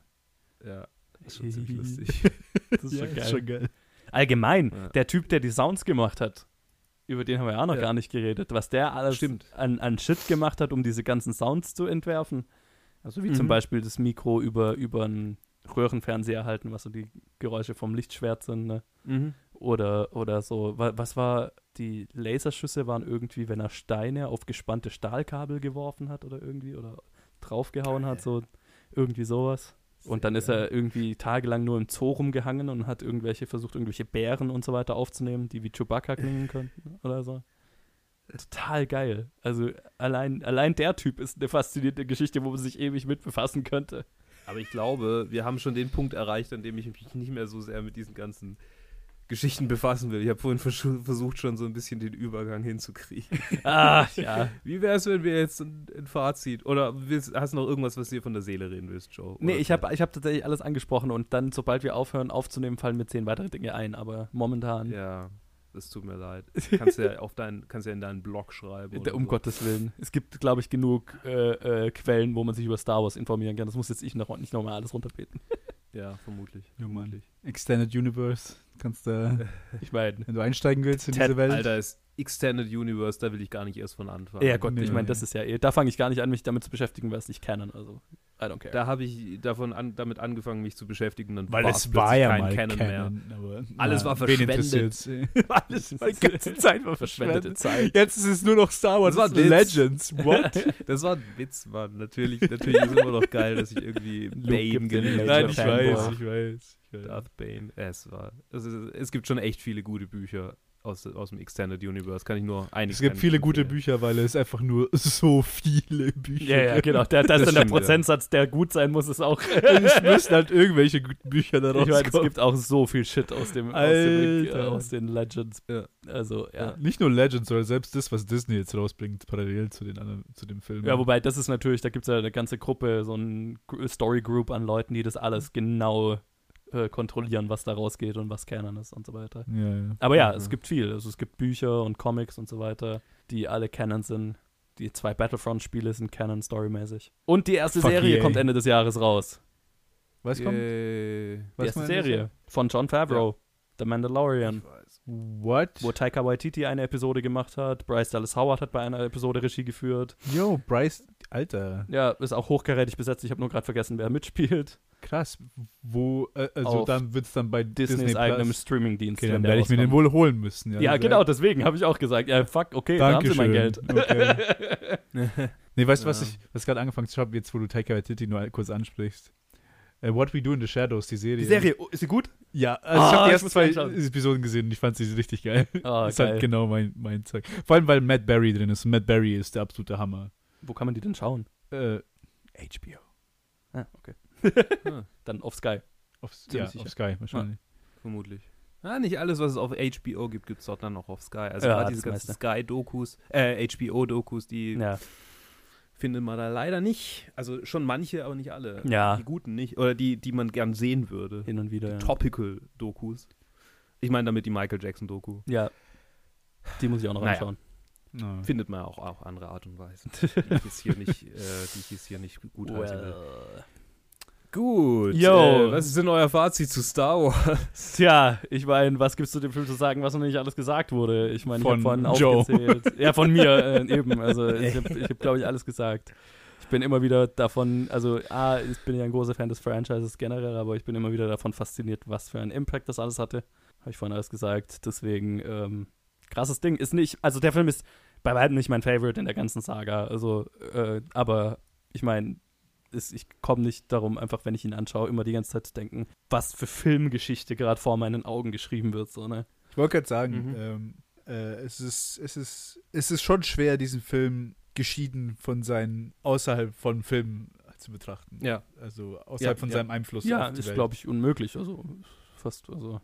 Ja, das ist schon ziemlich lustig. Das ist Ja, schon geil. ist schon geil. Allgemein, Ja. der Typ, der die Sounds gemacht hat, über den haben wir ja auch noch gar nicht geredet, was der alles Stimmt. an, an Shit gemacht hat, um diese ganzen Sounds zu entwerfen. Also wie zum Mhm. Beispiel das Mikro über, über einen Röhrenfernseher halten, was so die Geräusche vom Lichtschwert sind, ne? Mhm. Oder, oder so, wa- was war, die Laserschüsse waren irgendwie, wenn er Steine auf gespannte Stahlkabel geworfen hat oder irgendwie, oder draufgehauen hat, so irgendwie sowas. Und dann ist er irgendwie tagelang nur im Zoo rumgehangen und hat irgendwelche versucht, irgendwelche Bären und so weiter aufzunehmen, die wie Chewbacca klingen könnten oder so. Total geil. Also allein, allein der Typ ist eine faszinierende Geschichte, wo man sich ewig mit befassen könnte. Aber ich glaube, wir haben schon den Punkt erreicht, an dem ich mich nicht mehr so sehr mit diesen ganzen Geschichten befassen will. Ich habe vorhin versu- versucht, schon so ein bisschen den Übergang hinzukriegen. Ah, ja. Wie wäre es, wenn wir jetzt ein, ein Fazit oder willst, hast du noch irgendwas, was dir von der Seele reden willst, Joe? Nee, ich habe ich hab tatsächlich alles angesprochen und dann, sobald wir aufhören aufzunehmen, fallen mir zehn weitere Dinge ein. Aber momentan, Ja. Es tut mir leid. Kannst ja auf deinen, kannst ja in deinen Blog schreiben. oder Um so. Gottes Willen. Es gibt, glaube ich, genug äh, äh, Quellen, wo man sich über Star Wars informieren kann. Das muss jetzt ich noch nicht nochmal alles runterbeten. Ja, vermutlich. Ja, Mann. Extended Universe. Kannst du, Ich meine, wenn du einsteigen willst in Ted, diese Welt. Alter, ist Extended Universe, da will ich gar nicht erst von anfangen. ja Gott, Nee. ich meine, das ist ja eh, da fange ich gar nicht an, mich damit zu beschäftigen, weil es nicht kennen. Also, I don't care. Da habe ich davon an, damit angefangen, mich zu beschäftigen. Dann Weil es war plötzlich ja kein mal Canon Canon. aber, Alles war wen verschwendet. Alles war die ganze Zeit war Verschwendete verschwendet. Zeit. Jetzt ist es nur noch Star Wars Das war. Legends. What? Das war ein Witz, Mann. Natürlich, natürlich ist immer noch geil, dass ich irgendwie Bane gelesen Nein, ich weiß, ich weiß. Ich weiß. Darth Bane. Es war. Es, ist, es gibt schon echt viele gute Bücher aus, aus dem Extended Universe. Kann ich nur einige. Es gibt viele gute empfehlen. Bücher, weil es einfach nur so viele Bücher Ja, ja, gibt. genau. Da, da ist Das dann der. Prozentsatz, der gut sein muss, ist auch. Es müssen halt irgendwelche guten Bücher daraus Ich meine, es gibt auch so viel Shit aus, dem, aus, dem, äh, aus den Legends. Ja. Also, ja. Nicht nur Legends, sondern selbst das, was Disney jetzt rausbringt, parallel zu den anderen, zu dem Film. Ja, wobei das ist natürlich, da gibt es ja eine ganze Gruppe, so ein Story Group an Leuten, die das alles genau äh, kontrollieren, was da rausgeht und was Canon ist und so weiter. ja, ja. Aber ja, Mhm. es gibt viel. Also es gibt Bücher und Comics und so weiter, die alle Canon sind. Die zwei Battlefront-Spiele sind Canon storymäßig. Und die erste Fuck Serie yeah. kommt Ende des Jahres raus. Was kommt? Yay. Die Was erste Serie von John Favreau, The Mandalorian. Ich weiß. What? Wo Taika Waititi eine Episode gemacht hat. Bryce Dallas Howard hat bei einer Episode Regie geführt. Yo, Bryce, Alter, Ja, ist auch hochkarätig besetzt. Ich habe nur gerade vergessen, wer mitspielt. Krass. Wo, äh, also Auf dann wird es dann bei Disneys Disney eigenem. Streamingdienst. Okay, dann werde ich mir den wohl holen müssen. Ja, sehr- genau, deswegen habe ich auch gesagt, ja, fuck, okay, da haben sie mein Geld. Dankeschön. Okay. Nee, weißt du, was Ja. ich was gerade angefangen zu schauen, jetzt wo du Taika Waititi nur kurz ansprichst? Äh, What We Do in the Shadows, die Serie. Die Serie, oh, ist sie gut? Ja, also Ah, ich habe ich die ersten zwei. Episoden gesehen und ich fand sie richtig geil. Ah, ist geil. halt genau mein, mein Zeug. Vor allem, weil Matt Berry drin ist. Matt Berry ist der absolute Hammer. Wo kann man die denn schauen? Äh, HBO. Ah, okay. Ah, Dann auf Sky. Auf, ja, auf Sky wahrscheinlich. vermutlich. Ah, nicht alles, was es auf HBO gibt, gibt es dort dann auch auf Sky. Also Ja, gerade diese ganzen meiste. Sky-Dokus, äh, HBO-Dokus, die Ja. findet man da leider nicht. Also schon manche, aber nicht alle. Ja. Die guten nicht. Oder die, die man gern sehen würde. Hin und wieder. Ja. Topical-Dokus. Ich meine damit die Michael Jackson-Doku. ja. Die muss ich auch noch Naja. anschauen. Ja. Findet man auch auf andere Art und Weise. die ich jetzt hier nicht, äh, die ich jetzt hier nicht gut heißen will. Gut. Yo. Äh, was ist denn euer Fazit zu Star Wars? Tja, ich meine, was gibt's zu dem Film zu sagen, was noch nicht alles gesagt wurde? Ich meine, ich habe Von vorhin Joe. aufgezählt. Ja, von mir äh, eben. Also ich habe, ich hab, glaube ich, alles gesagt. Ich bin immer wieder davon, also A, ich bin ja ein großer Fan des Franchises generell, aber ich bin immer wieder davon fasziniert, was für einen Impact das alles hatte. Habe ich vorhin alles gesagt. Deswegen, ähm, krasses Ding. Ist nicht, also der Film ist bei weitem nicht mein Favorite in der ganzen Saga. Also, äh, aber ich meine, ist, ich komme nicht darum, einfach wenn ich ihn anschaue, immer die ganze Zeit zu denken, was für Filmgeschichte gerade vor meinen Augen geschrieben wird. So, ne? Ich wollte gerade sagen, Mhm. ähm, äh, es, ist, es, ist, es ist schon schwer, diesen Film geschieden von seinen, außerhalb von Filmen zu betrachten. Ja. Also außerhalb Ja, von ja. seinem Einfluss Ja, auf die ist, glaube ich, unmöglich. Also fast, also.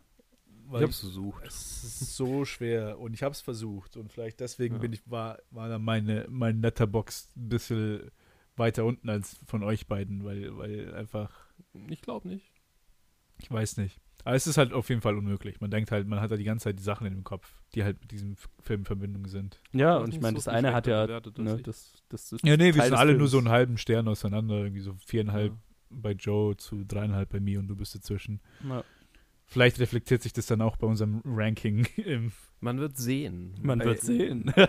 Weil Ich hab's versucht. Es ist so schwer und ich habe es versucht und vielleicht deswegen Ja. bin ich war war dann meine mein Letterbox ein bisschen weiter unten als von euch beiden, weil weil einfach Ich glaube nicht. ich weiß nicht. Aber es ist halt auf jeden Fall unmöglich. Man denkt halt, man hat da die ganze Zeit die Sachen in dem Kopf, die halt mit diesem Film in Verbindung sind. Ja, Das und ich meine, so das eine hat ja, bewertet ne, das, das ist Ja, nee, wir sind alle nur Films. so einen halben Stern auseinander, irgendwie so viereinhalb Ja. bei Joe zu dreieinhalb bei mir und du bist dazwischen. Ja. Vielleicht reflektiert sich das dann auch bei unserem Ranking im Man wird sehen. Man wird sehen.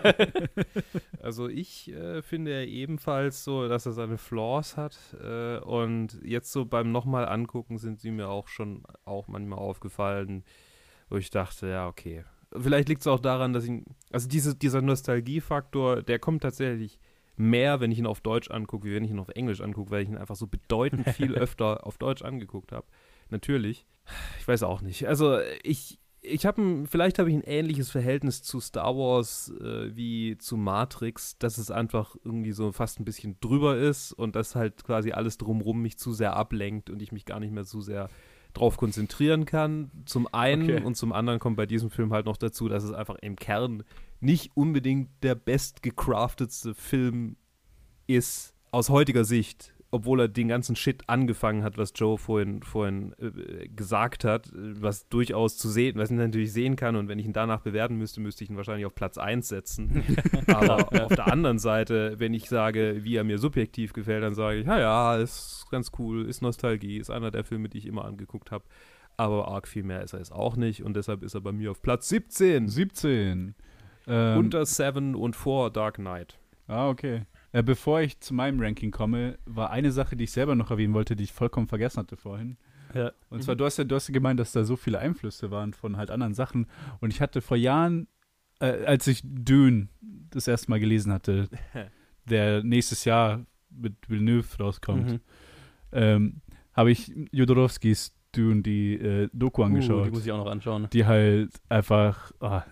Also ich äh, finde ja ebenfalls so, dass er seine Flaws hat. Äh, und jetzt so beim nochmal angucken sind sie mir auch schon auch manchmal aufgefallen, wo ich dachte, ja, okay. Vielleicht liegt es auch daran, dass ich, also diese, dieser Nostalgiefaktor, der kommt tatsächlich mehr, wenn ich ihn auf Deutsch angucke, wie wenn ich ihn auf Englisch angucke, weil ich ihn einfach so bedeutend viel öfter auf Deutsch angeguckt habe. Natürlich. Ich weiß auch nicht. Also ich, ich habe vielleicht habe ich ein ähnliches Verhältnis zu Star Wars äh, wie zu Matrix, dass es einfach irgendwie so fast ein bisschen drüber ist und dass halt quasi alles drumrum mich zu sehr ablenkt und ich mich gar nicht mehr so sehr drauf konzentrieren kann. Zum einen Okay. und zum anderen kommt bei diesem Film halt noch dazu, dass es einfach im Kern nicht unbedingt der best gecraftetste Film ist aus heutiger Sicht obwohl er den ganzen Shit angefangen hat, was Joe vorhin, vorhin äh, gesagt hat, was durchaus zu sehen, was ich natürlich sehen kann und wenn ich ihn danach bewerten müsste, müsste ich ihn wahrscheinlich auf Platz 1 setzen. Aber auf der anderen Seite, wenn ich sage, wie er mir subjektiv gefällt, dann sage ich, ja, ja, ist ganz cool, ist Nostalgie, ist einer der Filme, die ich immer angeguckt habe. Aber arg viel mehr ist er jetzt auch nicht und deshalb ist er bei mir auf Platz 17. 17. Ähm, Unter Seven und vor Dark Knight. Ah, okay. Äh, bevor ich zu meinem Ranking komme, war eine Sache, die ich selber noch erwähnen wollte, die ich vollkommen vergessen hatte vorhin. Ja. Und zwar, du hast, ja, du hast ja gemeint, dass da so viele Einflüsse waren von halt anderen Sachen. Und ich hatte vor Jahren, äh, als ich Dune das erste Mal gelesen hatte, der nächstes Jahr mit Villeneuve rauskommt, Mhm. ähm, habe ich Jodorowskis Dune, die äh, Doku Uh, angeschaut. die muss ich auch noch anschauen. die halt einfach, ah,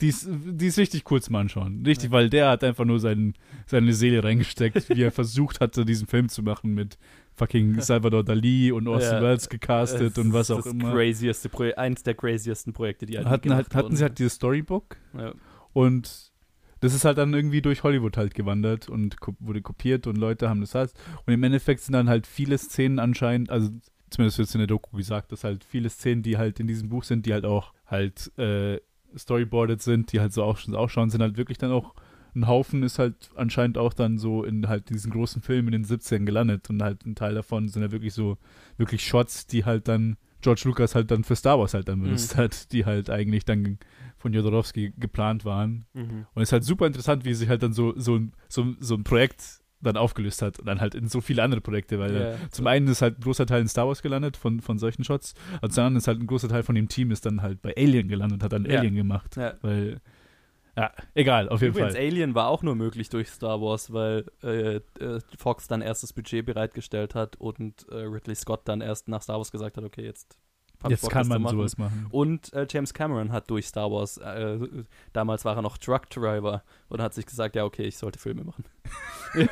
die, ist, die ist richtig cool zum Anschauen. Richtig, weil der hat einfach nur sein, seine Seele reingesteckt, wie er versucht hatte, diesen Film zu machen mit fucking Salvador Dali und Orson Ja, Welles gecastet Es und was auch das immer. Crazieste Pro eins der craziesten Projekte, die halt Hatten, halt, hatten wurden. sie halt dieses Storybook ja. und das ist halt dann irgendwie durch Hollywood halt gewandert und wurde kopiert und Leute haben das halt. Und im Endeffekt sind dann halt viele Szenen anscheinend, also zumindest wird es in der Doku gesagt, dass halt viele Szenen, die halt in diesem Buch sind, die halt auch halt äh, storyboarded sind, die halt so auch schon ausschauen, sind halt wirklich dann auch ein Haufen ist halt anscheinend auch dann so in halt diesen großen Filmen in den 17 gelandet und halt ein Teil davon sind ja wirklich so wirklich Shots, die halt dann George Lucas halt dann für Star Wars halt dann benutzt Mhm. hat, die halt eigentlich dann von Jodorowsky geplant waren. Mhm. Und es ist halt super interessant, wie sich halt dann so, so, ein- so, so ein Projekt dann aufgelöst hat und dann halt in so viele andere Projekte, weil Ja. zum einen ist halt ein großer Teil in Star Wars gelandet von, von solchen Shots, und zum anderen ist halt ein großer Teil von dem Team ist dann halt bei Alien gelandet und hat dann Ja. Alien gemacht. Ja. Weil, ja, egal, auf jeden Übrigens, Fall. Alien war auch nur möglich durch Star Wars, weil äh, äh, Fox dann erst das Budget bereitgestellt hat und äh, Ridley Scott dann erst nach Star Wars gesagt hat, okay, jetzt Jetzt kann man machen. sowas machen. Und äh, James Cameron hat durch Star Wars, äh, damals war er noch Truck Driver und hat sich gesagt, ja, okay, ich sollte Filme machen.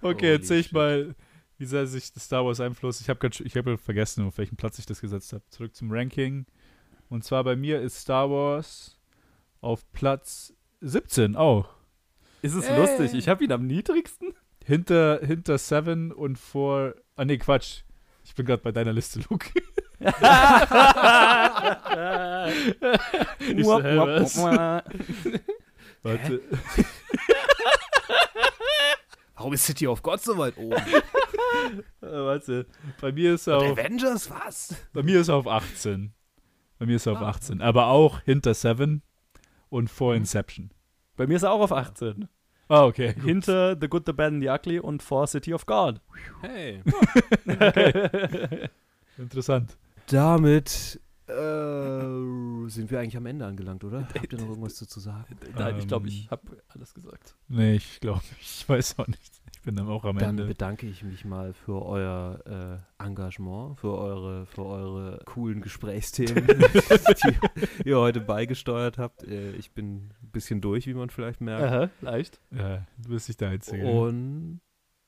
Okay, Holy erzähl ich shit. mal, wie sehr sich das Star Wars Einfluss. Ich habe ich hab vergessen, auf welchen Platz ich das gesetzt habe. Zurück zum Ranking. Und zwar bei mir ist Star Wars auf Platz 17 auch. Ist es Äh. lustig? Ich habe ihn am niedrigsten. Hinter, hinter Seven und vor. Ah, nee, Quatsch. Ich bin gerade bei deiner Liste, Luke. Ich so, hä, was? Warte. Warum ist City of God so weit oben? Äh, warte. Bei mir ist er auf, Avengers, was? bei mir ist er auf 18. Bei mir ist er auf Ah. 18. Aber auch hinter Seven und vor Inception. Bei mir ist er auch auf 18. Ah, okay. gut. Hinter The Good, The Bad and The Ugly und vor City of God. Hey. Interessant. Damit äh, sind wir eigentlich am Ende angelangt, oder? Habt ihr noch irgendwas dazu sagen? Nein, ich glaube, Ähm. ich habe alles gesagt. Nee, ich glaube, ich weiß auch nicht. Ich bin dann auch am Dann Ende. bedanke ich mich mal für euer äh, Engagement, für eure, für eure coolen Gesprächsthemen, die ihr heute beigesteuert habt. Äh, ich bin bisschen durch, wie man vielleicht merkt. Aha, leicht. Ja, du bist nicht der Einzige. Und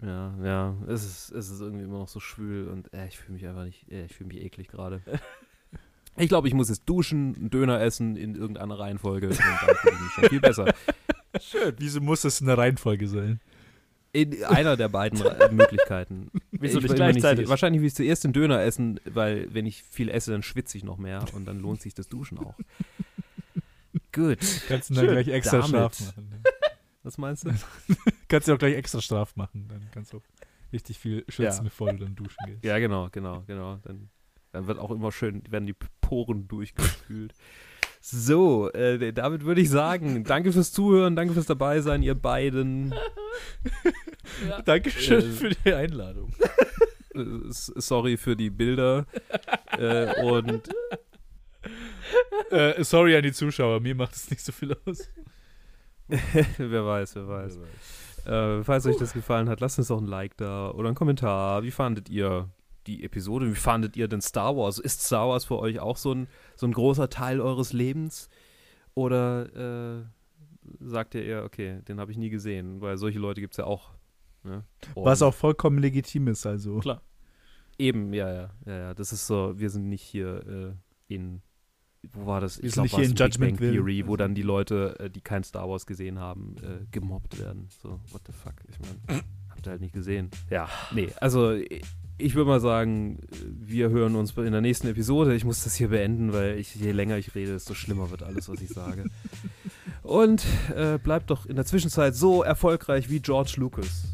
ja, ja, es ist, es ist irgendwie immer noch so schwül und äh, ich fühle mich einfach nicht, äh, ich fühle mich eklig gerade. Ich glaube, ich muss jetzt duschen, einen Döner essen in irgendeiner Reihenfolge und dann fühle ich mich schon viel besser. Schön. Wieso muss in der Reihenfolge sein? In einer der beiden Re- Möglichkeiten. Wieso Ich nicht gleichzeitig? sicher. wahrscheinlich will ich zuerst den Döner essen, weil wenn ich viel esse, dann schwitze ich noch mehr und dann lohnt sich das Duschen auch. Gut. Kannst du dann Schön. gleich extra Damit. Straf machen. Was meinst du? Kannst du auch gleich extra Straf machen. Dann kannst du richtig viel schwitzen, Ja. bevor du dann duschen gehst. Ja, genau, genau, genau. Dann, dann wird auch immer schön, werden die Poren durchgespült. So, äh, damit würde ich sagen, danke fürs Zuhören, danke fürs Dabeisein, ihr beiden. Dankeschön Äh, für die Einladung. Äh, sorry für die Bilder. äh, und Äh, sorry an die Zuschauer, mir macht es nicht so viel aus. wer weiß, wer weiß. Äh, falls euch das gefallen hat, lasst uns doch ein Like da oder einen Kommentar. Wie fandet ihr die Episode? Wie fandet ihr denn Star Wars? Ist Star Wars für euch auch so ein, so ein großer Teil eures Lebens? Oder äh, sagt ihr eher, okay, den habe ich nie gesehen? Weil solche Leute gibt es ja auch. Ne? Was auch vollkommen legitim ist, also. Klar. Eben, ja, ja, ja, ja. Das ist so, wir sind nicht hier äh, in. Wo war das? Wir sind glaub, nicht war hier in Judgment. Theory, wo dann die Leute, äh, die kein Star Wars gesehen haben, äh, gemobbt werden. So, what the fuck? Ich meine, habt ihr halt nicht gesehen. Ja, nee, also ich würde mal sagen, wir hören uns in der nächsten Episode. Ich muss das hier beenden, weil ich, je länger ich rede, desto schlimmer wird alles, was ich sage. Und äh, bleibt doch in der Zwischenzeit so erfolgreich wie George Lucas.